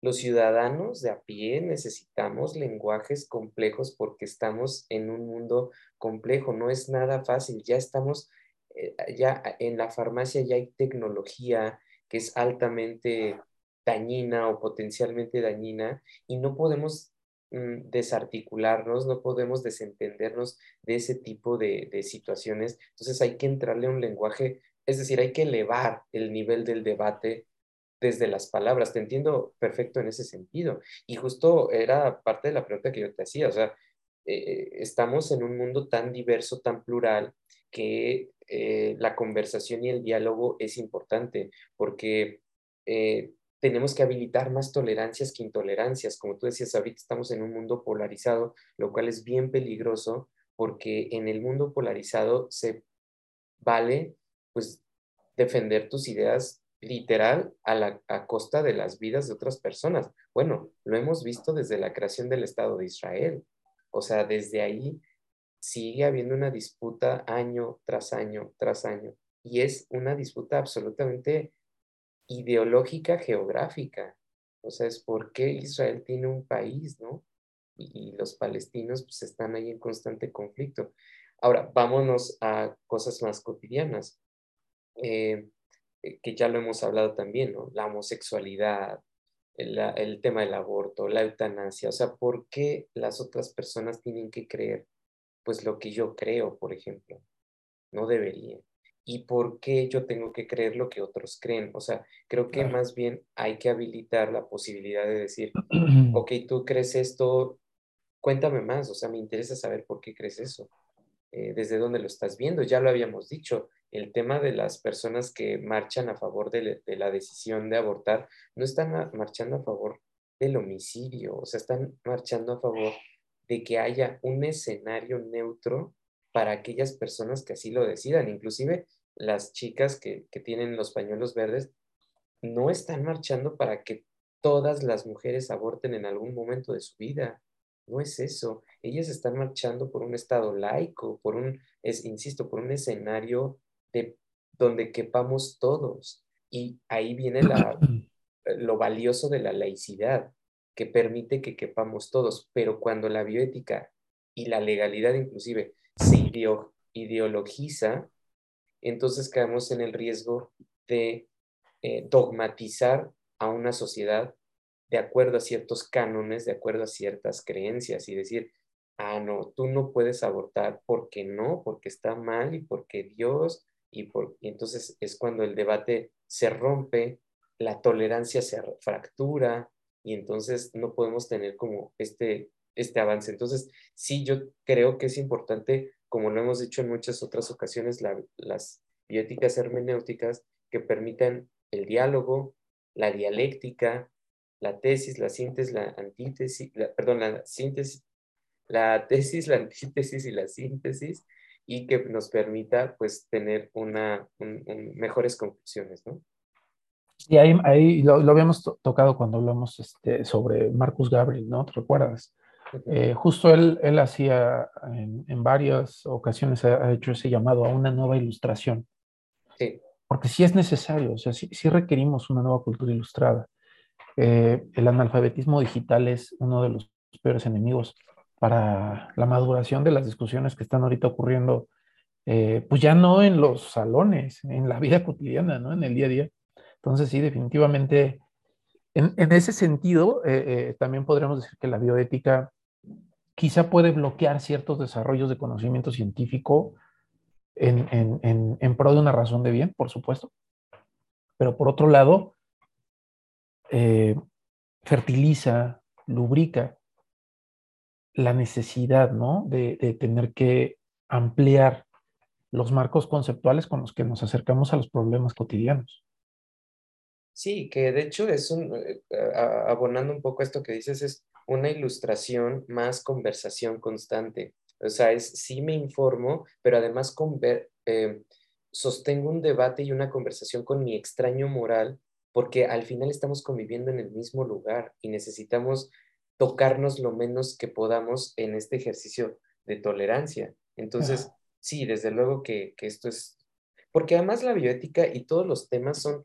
Speaker 1: los ciudadanos de a pie necesitamos lenguajes complejos porque estamos en un mundo complejo, no es nada fácil, ya estamos, eh, ya en la farmacia ya hay tecnología que es altamente dañina o potencialmente dañina y no podemos Mm, desarticularnos, no podemos desentendernos de ese tipo de, situaciones. Entonces hay que entrarle a un lenguaje, es decir, hay que elevar el nivel del debate desde las palabras. Te entiendo perfecto en ese sentido. Y justo era parte de la pregunta que yo te hacía, o sea, eh, estamos en un mundo tan diverso, tan plural, que eh, la conversación y el diálogo es importante, porque eh, tenemos que habilitar más tolerancias que intolerancias. Como tú decías, ahorita estamos en un mundo polarizado, lo cual es bien peligroso porque en el mundo polarizado se vale pues defender tus ideas literal a, la, costa de las vidas de otras personas. Bueno, lo hemos visto desde la creación del Estado de Israel. O sea, desde ahí sigue habiendo una disputa año tras año tras año. Y es una disputa absolutamente ideológica geográfica. O sea, es por qué Israel tiene un país, ¿no? Y, los palestinos pues están ahí en constante conflicto. Ahora, vámonos a cosas más cotidianas, eh, que ya lo hemos hablado también, ¿no? La homosexualidad, el, el, tema del aborto, la eutanasia. O sea, ¿por qué las otras personas tienen que creer, pues, lo que yo creo, por ejemplo? No deberían y por qué yo tengo que creer lo que otros creen. O sea, creo que más bien hay que habilitar la posibilidad de decir, (clears throat) ok, tú crees esto, cuéntame más, o sea, me interesa saber por qué crees eso, eh, desde dónde lo estás viendo. Ya lo habíamos dicho, el tema de las personas que marchan a favor de, la decisión de abortar, no están marchando a favor del homicidio, o sea, están marchando a favor de que haya un escenario neutro para aquellas personas que así lo decidan. Inclusive las chicas que, que tienen los pañuelos verdes no están marchando para que todas las mujeres aborten en algún momento de su vida. No es eso. Ellas están marchando por un estado laico, por un, es, insisto, por un escenario de, donde quepamos todos. Y ahí viene la, (clears throat) lo valioso de la laicidad, que permite que quepamos todos. Pero cuando la bioética y la legalidad inclusive se ideologiza, entonces caemos en el riesgo de eh, dogmatizar a una sociedad de acuerdo a ciertos cánones, de acuerdo a ciertas creencias y decir, ah, no, tú no puedes abortar porque no, porque está mal y porque Dios, y, por, entonces es cuando el debate se rompe, la tolerancia se fractura y entonces no podemos tener como este, este avance. Entonces, sí, yo creo que es importante, como lo hemos dicho en muchas otras ocasiones, las bióticas hermenéuticas que permitan el diálogo, la dialéctica, la tesis, la síntesis, la antítesis, perdón, la síntesis, la tesis, la antítesis y la síntesis, y que nos permita pues tener una, mejores conclusiones, ¿no?
Speaker 2: Y ahí, ahí lo, habíamos tocado cuando hablamos este, sobre Marcus Gabriel, ¿no? ¿Te recuerdas? Eh, justo él, él hacía en, en, varias ocasiones ha, hecho ese llamado a una nueva ilustración.
Speaker 1: Sí.
Speaker 2: Porque sí es necesario, o sea, sí, sí requerimos una nueva cultura ilustrada. Eh, el analfabetismo digital es uno de los peores enemigos para la maduración de las discusiones que están ahorita ocurriendo, eh, pues ya no en los salones, en la vida (laughs) cotidiana, ¿no? En el día a día. Entonces, sí, definitivamente, en, ese sentido, eh, también podríamos decir que la bioética quizá puede bloquear ciertos desarrollos de conocimiento científico en, en pro de una razón de bien, por supuesto. Pero por otro lado, eh, fertiliza, lubrica la necesidad, ¿no? De, tener que ampliar los marcos conceptuales con los que nos acercamos a los problemas cotidianos.
Speaker 1: Sí, que de hecho es un, eh, abonando un poco esto que dices, es una ilustración más conversación constante. O sea, es sí me informo, pero además eh, sostengo un debate y una conversación con mi extraño moral porque al final estamos conviviendo en el mismo lugar y necesitamos tocarnos lo menos que podamos en este ejercicio de tolerancia. Entonces, sí, desde luego que, esto es, porque además la bioética y todos los temas son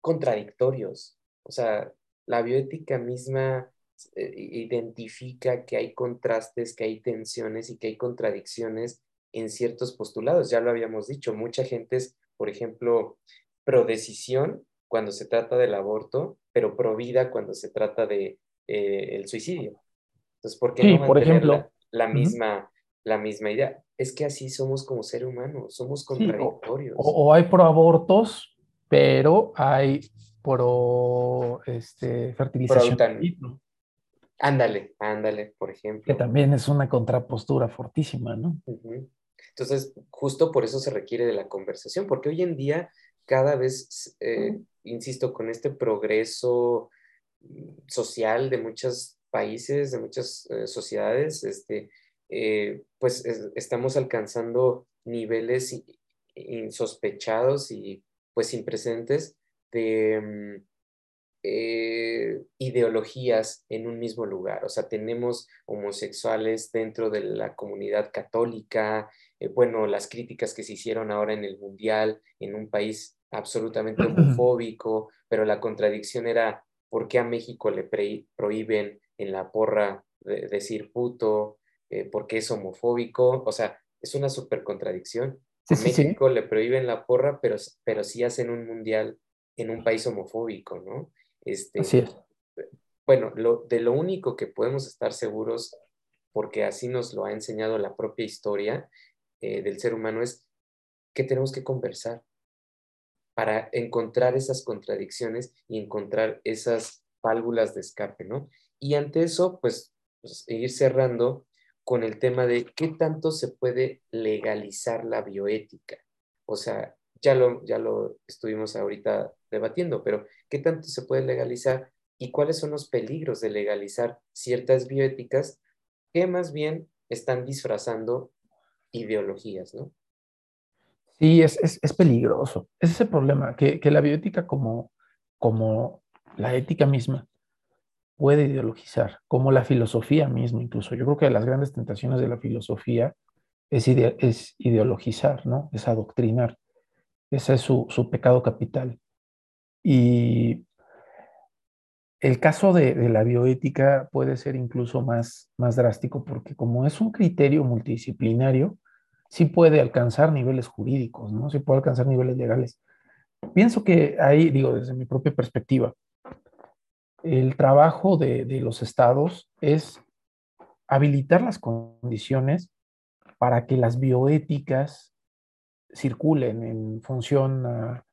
Speaker 1: contradictorios. O sea, la bioética misma eh, identifica que hay contrastes, que hay tensiones y que hay contradicciones en ciertos postulados. Ya lo habíamos dicho, mucha gente es, por ejemplo, pro decisión cuando se trata del aborto, pero provida cuando se trata de eh, el suicidio. Entonces, ¿por qué no
Speaker 2: por ejemplo,
Speaker 1: la, misma, la misma idea? Es que así somos como ser humano, somos contradictorios.
Speaker 2: o, hay pro abortos, pero hay pro este, fertilización.
Speaker 1: ándale, ándale, por ejemplo.
Speaker 2: Que también es una contrapostura fortísima, ¿no?
Speaker 1: Entonces, justo por eso se requiere de la conversación, porque hoy en día cada vez, eh, insisto, con este progreso mm, social de muchos países, de muchas eh, sociedades, este, eh, pues estamos alcanzando niveles insospechados y pues sin precedentes de mm, ideologías en un mismo lugar. O sea, tenemos homosexuales dentro de la comunidad católica, bueno, las críticas que se hicieron ahora en el Mundial, en un país absolutamente homofóbico, pero la contradicción era, ¿por qué a México le prohíben en la porra decir puto? Eh, ¿Por qué es homofóbico? O sea, es una súper contradicción. a México le prohíben la porra, pero, pero sí hacen un mundial en un país homofóbico, ¿no? Este,
Speaker 2: así es.
Speaker 1: Bueno, lo, de lo único que podemos estar seguros, porque así nos lo ha enseñado la propia historia eh, del ser humano, es que tenemos que conversar para encontrar esas contradicciones y encontrar esas válvulas de escape, ¿no? Y ante eso, pues, pues, ir cerrando con el tema de qué tanto se puede legalizar la bioética. O sea, ya lo, ya lo estuvimos ahorita debatiendo, pero ¿qué tanto se puede legalizar y cuáles son los peligros de legalizar ciertas bioéticas que más bien están disfrazando ideologías, ¿no?
Speaker 2: Sí, es, es, peligroso. Es ese problema, que, que, la bioética como, como la ética misma puede ideologizar, como la filosofía misma incluso. Yo creo que las grandes tentaciones de la filosofía es, es ideologizar, ¿no? Es adoctrinar. Ese es su, su pecado capital. Y el caso de, de, la bioética puede ser incluso más, más drástico porque como es un criterio multidisciplinario, sí puede alcanzar niveles jurídicos, ¿no? Sí puede alcanzar niveles legales. Pienso que ahí, digo, desde mi propia perspectiva, el trabajo de, de los estados es habilitar las condiciones para que las bioéticas circulen en función a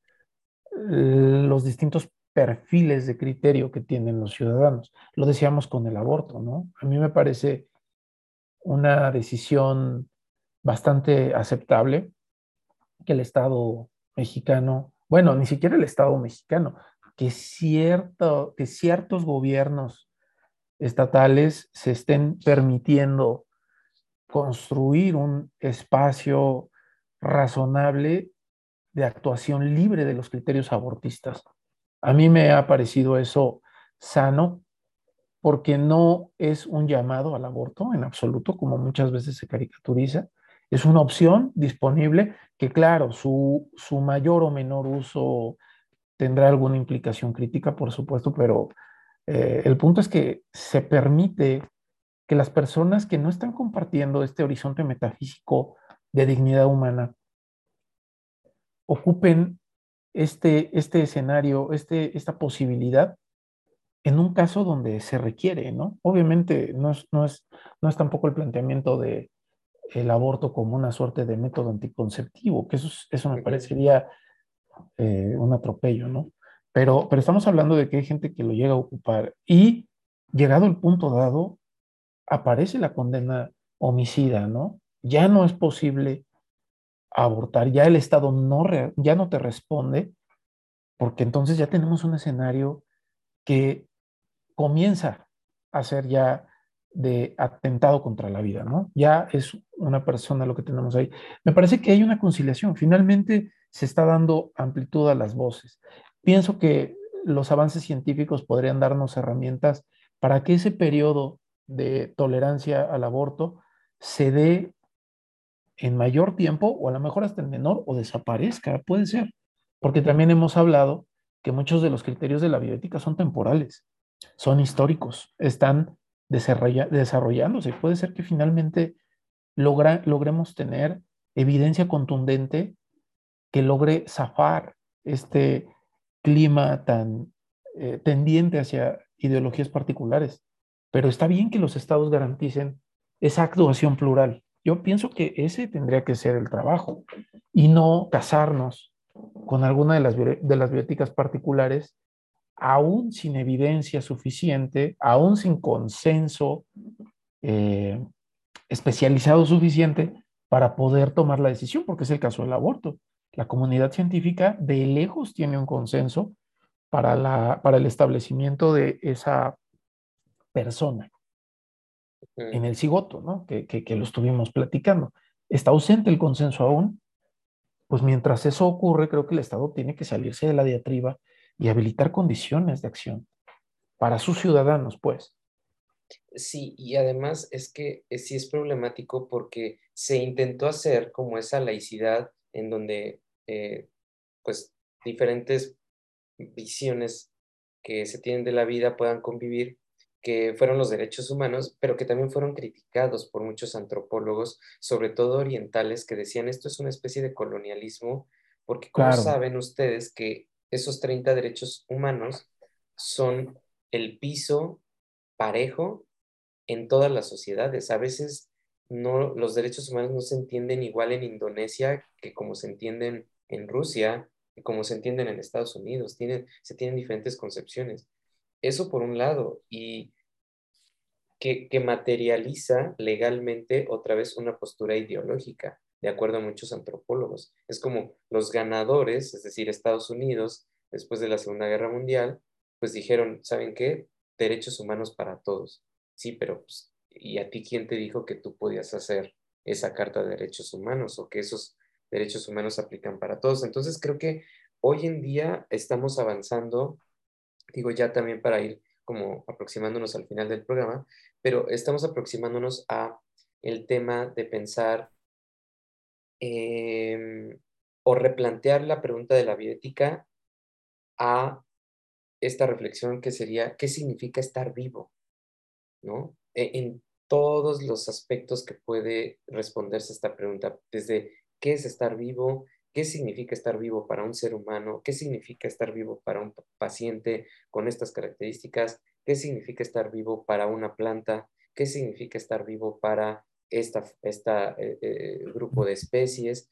Speaker 2: los distintos perfiles de criterio que tienen los ciudadanos. Lo decíamos con el aborto, ¿no? A mí me parece una decisión bastante aceptable que el Estado mexicano, bueno, ni siquiera el Estado mexicano, que, cierto, que ciertos gobiernos estatales se estén permitiendo construir un espacio razonable de actuación libre de los criterios abortistas. A mí me ha parecido eso sano porque no es un llamado al aborto en absoluto, como muchas veces se caricaturiza, es una opción disponible que, claro, su, su mayor o menor uso tendrá alguna implicación crítica, por supuesto, pero eh, el punto es que se permite que las personas que no están compartiendo este horizonte metafísico de dignidad humana ocupen este, este escenario, este, esta posibilidad en un caso donde se requiere, ¿no? Obviamente no es, no es, no es tampoco el planteamiento de el aborto como una suerte de método anticonceptivo, que eso, eso me parecería eh, un atropello, ¿no? Pero, pero estamos hablando de que hay gente que lo llega a ocupar y llegado el punto dado, aparece la condena homicida, ¿no? Ya no es posible abortar, ya el Estado no, ya no te responde, porque entonces ya tenemos un escenario que comienza a ser ya de atentado contra la vida, ¿no? Ya es una persona lo que tenemos ahí. Me parece que hay una conciliación. Finalmente se está dando amplitud a las voces. Pienso que los avances científicos podrían darnos herramientas para que ese periodo de tolerancia al aborto se dé en mayor tiempo o a lo mejor hasta en menor o desaparezca, puede ser. Porque también hemos hablado que muchos de los criterios de la bioética son temporales, son históricos, están desarrollándose. Puede ser que finalmente logra, logremos tener evidencia contundente que logre zafar este clima tan eh, tendiente hacia ideologías particulares. Pero está bien que los estados garanticen esa actuación plural. Yo pienso que ese tendría que ser el trabajo y no casarnos con alguna de las, de las bióticas particulares aún sin evidencia suficiente, aún sin consenso eh, especializado suficiente para poder tomar la decisión, porque es el caso del aborto. La comunidad científica de lejos tiene un consenso para, la, para el establecimiento de esa persona en el cigoto, ¿no? Que, que, que, lo estuvimos platicando. Está ausente el consenso aún, pues mientras eso ocurre, creo que el Estado tiene que salirse de la diatriba y habilitar condiciones de acción para sus ciudadanos, pues.
Speaker 1: Sí, y además es que eh, sí es problemático porque se intentó hacer como esa laicidad en donde eh, pues diferentes visiones que se tienen de la vida puedan convivir, que fueron los derechos humanos, pero que también fueron criticados por muchos antropólogos, sobre todo orientales, que decían esto es una especie de colonialismo, porque como saben ustedes que esos 30 derechos humanos son el piso parejo en todas las sociedades. A veces no, los derechos humanos no se entienden igual en Indonesia que como se entienden en Rusia, que como se entienden en Estados Unidos. Tienen, se tienen diferentes concepciones. Eso por un lado, y que, que materializa legalmente otra vez una postura ideológica de acuerdo a muchos antropólogos. Es como los ganadores, es decir, Estados Unidos, después de la Segunda Guerra Mundial, pues dijeron, ¿saben qué? Derechos humanos para todos. Sí, pero pues, ¿y a ti quién te dijo que tú podías hacer esa carta de derechos humanos o que esos derechos humanos aplican para todos? Entonces creo que hoy en día estamos avanzando, digo ya también para ir como aproximándonos al final del programa, pero estamos aproximándonos a el tema de pensar em, o replantear la pregunta de la bioética a esta reflexión que sería, ¿qué significa estar vivo? ¿No? E, en todos los aspectos que puede responderse esta pregunta, desde qué es estar vivo, qué significa estar vivo para un ser humano, qué significa estar vivo para un paciente con estas características, qué significa estar vivo para una planta, qué significa estar vivo para esta, esta eh, eh, grupo de especies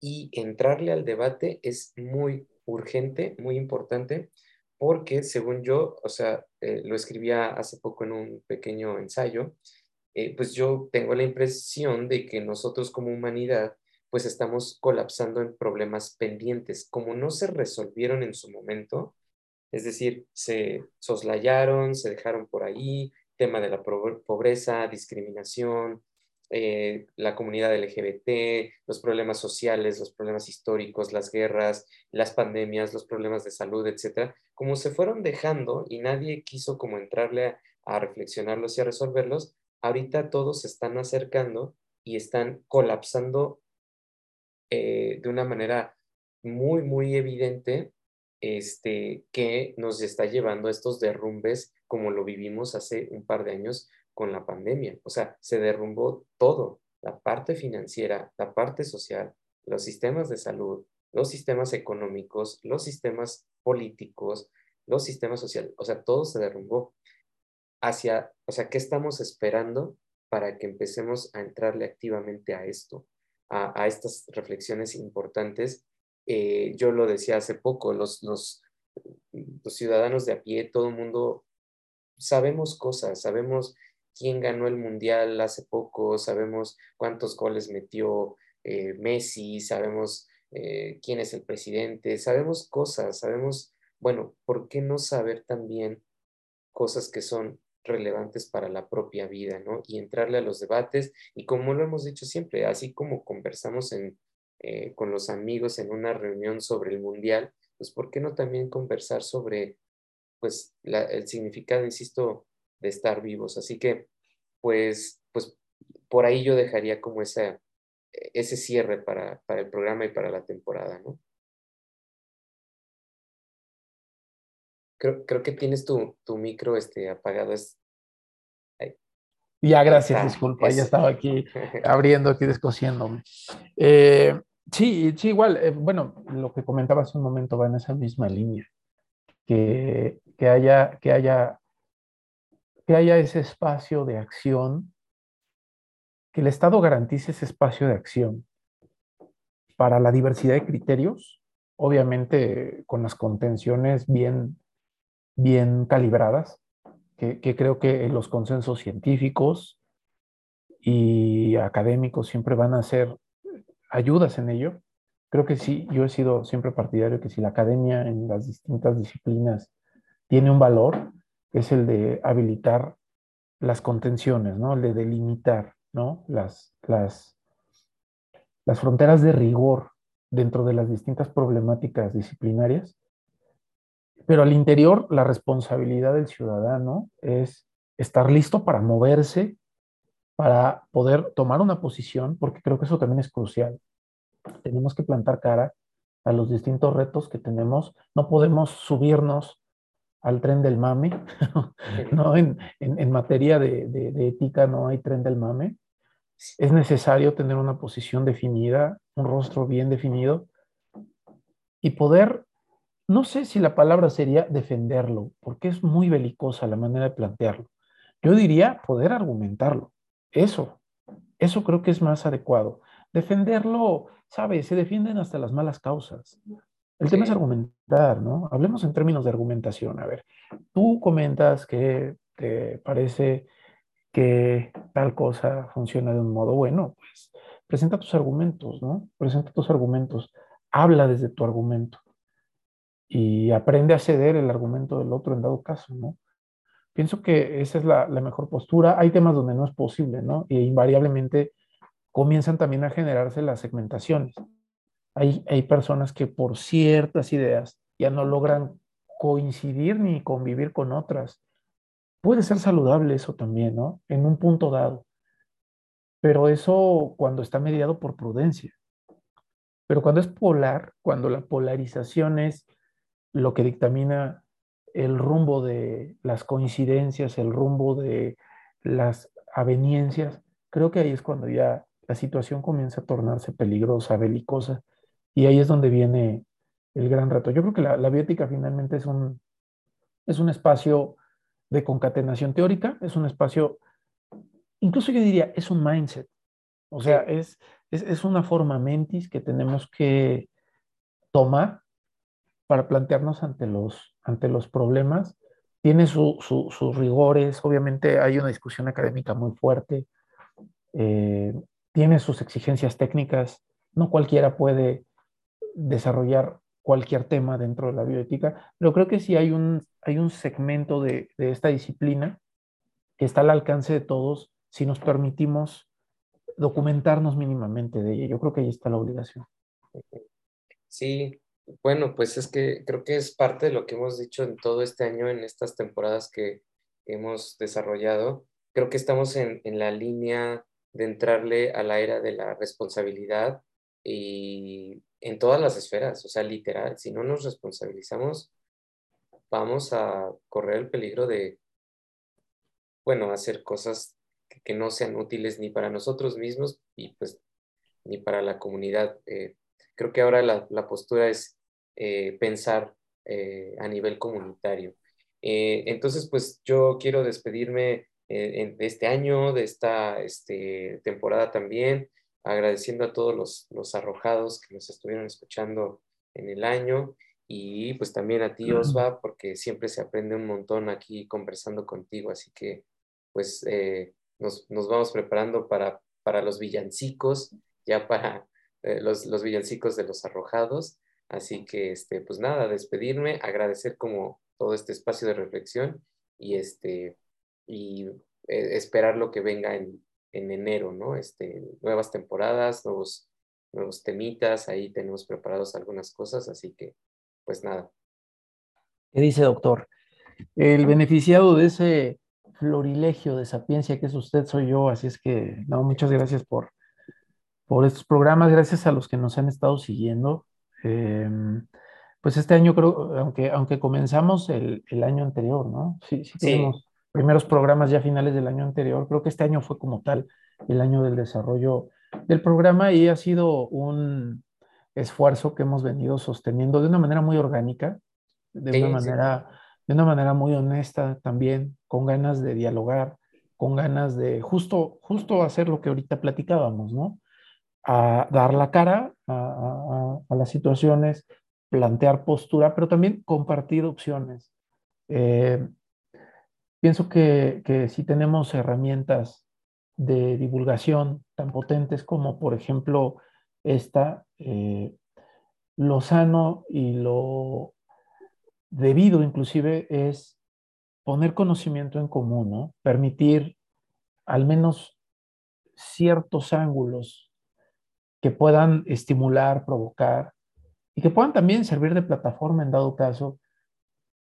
Speaker 1: y entrarle al debate es muy urgente, muy importante, porque según yo, o sea, eh, lo escribía hace poco en un pequeño ensayo, pues yo tengo la impresión de que nosotros como humanidad, pues estamos colapsando en problemas pendientes, como no se resolvieron en su momento, es decir, se soslayaron, se dejaron por ahí, tema de la pobreza, discriminación, eh, la comunidad LGBT, los problemas sociales, los problemas históricos, las guerras, las pandemias, los problemas de salud, etcétera, como se fueron dejando y nadie quiso como entrarle a, reflexionarlos y a resolverlos, ahorita todos se están acercando y están colapsando eh, de una manera muy, muy evidente este, que nos está llevando a estos derrumbes como lo vivimos hace un par de años con la pandemia. O sea, se derrumbó todo, la parte financiera, la parte social, los sistemas de salud, los sistemas económicos, los sistemas políticos, los sistemas sociales, o sea, todo se derrumbó. Hacia, o sea, ¿qué estamos esperando para que empecemos a entrarle activamente a esto, a, estas reflexiones importantes? Eh, yo lo decía hace poco, los, los, los ciudadanos de a pie, todo el mundo sabemos cosas, sabemos quién ganó el mundial hace poco, sabemos cuántos goles metió eh, Messi, sabemos eh, quién es el presidente, sabemos cosas, sabemos, bueno, ¿por qué no saber también cosas que son relevantes para la propia vida, ¿no? Y entrarle a los debates y como lo hemos dicho siempre, así como conversamos eh, con los amigos en una reunión sobre el mundial, pues ¿por qué no también conversar sobre, pues, el significado, insisto, de estar vivos. Así que, pues, pues por ahí yo dejaría como ese cierre para, el programa y para la temporada, ¿no? Creo, que tienes tu, micro este, apagado. Es...
Speaker 2: Ya, gracias, disculpa, ya estaba aquí (laughs) abriendo, aquí descosiéndome. Eh, sí, sí, igual, eh, bueno, lo que comentaba hace un momento va en esa misma línea, que, que haya, que haya que haya ese espacio de acción, que el Estado garantice ese espacio de acción para la diversidad de criterios, obviamente con las contenciones bien, bien calibradas, que, creo que los consensos científicos y académicos siempre van a ser ayudas en ello. Creo que sí, yo he sido siempre partidario que si la academia en las distintas disciplinas tiene un valor, es el de habilitar las contenciones, ¿no? El de delimitar, ¿no? Las, las, las fronteras de rigor dentro de las distintas problemáticas disciplinarias. Pero al interior, la responsabilidad del ciudadano es estar listo para moverse, para poder tomar una posición, porque creo que eso también es crucial. Tenemos que plantar cara a los distintos retos que tenemos. No podemos subirnos al tren del mame, (laughs) ¿no? En, materia de, ética no hay tren del mame. Es necesario tener una posición definida, un rostro bien definido y poder, no sé si la palabra sería defenderlo, porque es muy belicosa la manera de plantearlo. Yo diría poder argumentarlo. Eso, eso creo que es más adecuado. Defenderlo, ¿sabes? Se defienden hasta las malas causas. El tema es argumentar, ¿no? Hablemos en términos de argumentación. A ver, tú comentas que te parece que tal cosa funciona de un modo bueno, pues presenta tus argumentos, ¿no? Presenta tus argumentos, habla desde tu argumento. y aprende a ceder el argumento del otro en dado caso, ¿no? Pienso que esa es la, mejor postura. Hay temas donde no es posible, ¿no? Y invariablemente comienzan también a generarse las segmentaciones. Hay, hay personas que por ciertas ideas ya no logran coincidir ni convivir con otras. Puede ser saludable eso también, ¿no? En un punto dado. Pero eso cuando está mediado por prudencia. Pero cuando es polar, cuando la polarización es lo que dictamina el rumbo de las coincidencias, el rumbo de las aveniencias, creo que ahí es cuando ya la situación comienza a tornarse peligrosa, belicosa, y ahí es donde viene el gran reto. Yo creo que la, biótica finalmente es un, es un espacio de concatenación teórica, es un espacio, incluso yo diría, es un mindset, o sea, es, es, es una forma mentis que tenemos que tomar para plantearnos ante los, ante los problemas. Tiene sus rigores, obviamente hay una discusión académica muy fuerte, eh, tiene sus exigencias técnicas, no cualquiera puede desarrollar cualquier tema dentro de la bioética, pero creo que sí hay un, hay un segmento de, de esta disciplina que está al alcance de todos si nos permitimos documentarnos mínimamente de ella. Yo creo que ahí está la obligación.
Speaker 1: Sí, bueno, pues es que creo que es parte de lo que hemos dicho en todo este año, en estas temporadas que hemos desarrollado. Creo que estamos en, la línea de entrarle a la era de la responsabilidad y en todas las esferas, o sea, literal, si no nos responsabilizamos, vamos a correr el peligro de, bueno, hacer cosas que, no sean útiles ni para nosotros mismos y pues ni para la comunidad. Eh, Creo que ahora la, postura es eh, pensar eh, a nivel comunitario. Eh, entonces, pues yo quiero despedirme de este año, de esta este, temporada también, agradeciendo a todos los, los arrojados que nos estuvieron escuchando en el año. Y pues también a ti, Osva, porque siempre se aprende un montón aquí conversando contigo, así que pues nos, nos, vamos preparando para, para los villancicos, ya para eh, los, los, villancicos de los arrojados. Así que, este, pues nada, despedirme, agradecer como todo este espacio de reflexión y, este, y eh, esperar lo que venga en, en, enero, ¿no? Este, nuevas temporadas, nuevos, nuevos temitas, ahí tenemos preparados algunas cosas, así que, pues nada.
Speaker 2: ¿Qué dice, doctor? El beneficiado de ese florilegio de sapiencia que es usted soy yo, así es que, no, muchas gracias por por estos programas, gracias a los que nos han estado siguiendo. Em, pues este año creo, aunque, aunque comenzamos el, el año anterior, ¿no? Sí, sí, tuvimos primeros programas ya finales del año anterior, creo que este año fue como tal el año del desarrollo del programa y ha sido un esfuerzo que hemos venido sosteniendo de una manera muy orgánica, de una manera, de una manera muy honesta también, con ganas de dialogar, con ganas de justo, justo hacer lo que ahorita platicábamos, ¿no? a dar la cara a, las situaciones, plantear postura, pero también compartir opciones. Eh, pienso que, si tenemos herramientas de divulgación tan potentes como, por ejemplo, esta, eh, lo sano y lo debido inclusive es poner conocimiento en común, ¿no? permitir al menos ciertos ángulos que puedan estimular, provocar y que puedan también servir de plataforma en dado caso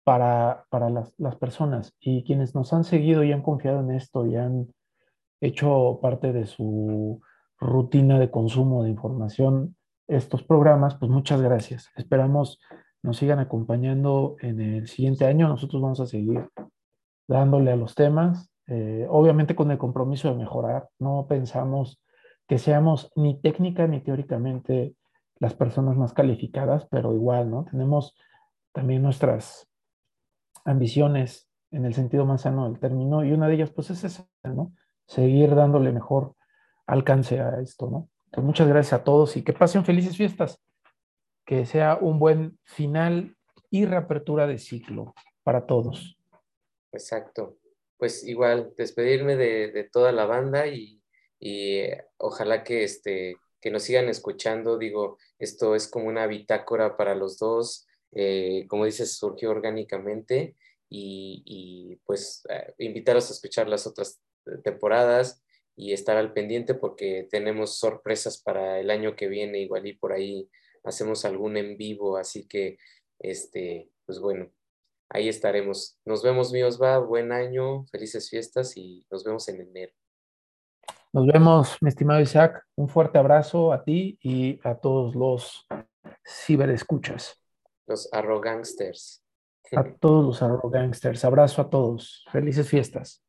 Speaker 2: para, para las, las, personas. Y quienes nos han seguido y han confiado en esto y han hecho parte de su rutina de consumo de información estos programas, pues muchas gracias. Esperamos nos sigan acompañando en el siguiente año. Nosotros vamos a seguir dándole a los temas, eh, obviamente con el compromiso de mejorar. No pensamos que seamos ni técnica ni teóricamente las personas más calificadas, pero igual, ¿no? Tenemos también nuestras ambiciones en el sentido más sano del término y una de ellas pues es esa, ¿no? Seguir dándole mejor alcance a esto, ¿no? Entonces, muchas gracias a todos y que pasen felices fiestas. Que sea un buen final y reapertura de ciclo para todos.
Speaker 1: Exacto. Pues igual, despedirme de, de toda la banda y y ojalá que, este, que nos sigan escuchando. Digo, esto es como una bitácora para los dos. Eh, como dices, surgió orgánicamente y, pues eh, invitarlos a escuchar las otras temporadas y estar al pendiente porque tenemos sorpresas para el año que viene, igual y por ahí hacemos algún en vivo, así que, este, pues bueno, ahí estaremos. Nos vemos, míos, va, buen año, felices fiestas y nos vemos en enero.
Speaker 2: Nos vemos, mi estimado Isaac. Un fuerte abrazo a ti y a todos los ciberescuchas.
Speaker 1: Los arrogangsters.
Speaker 2: A todos los arrogangsters. Abrazo a todos. Felices fiestas.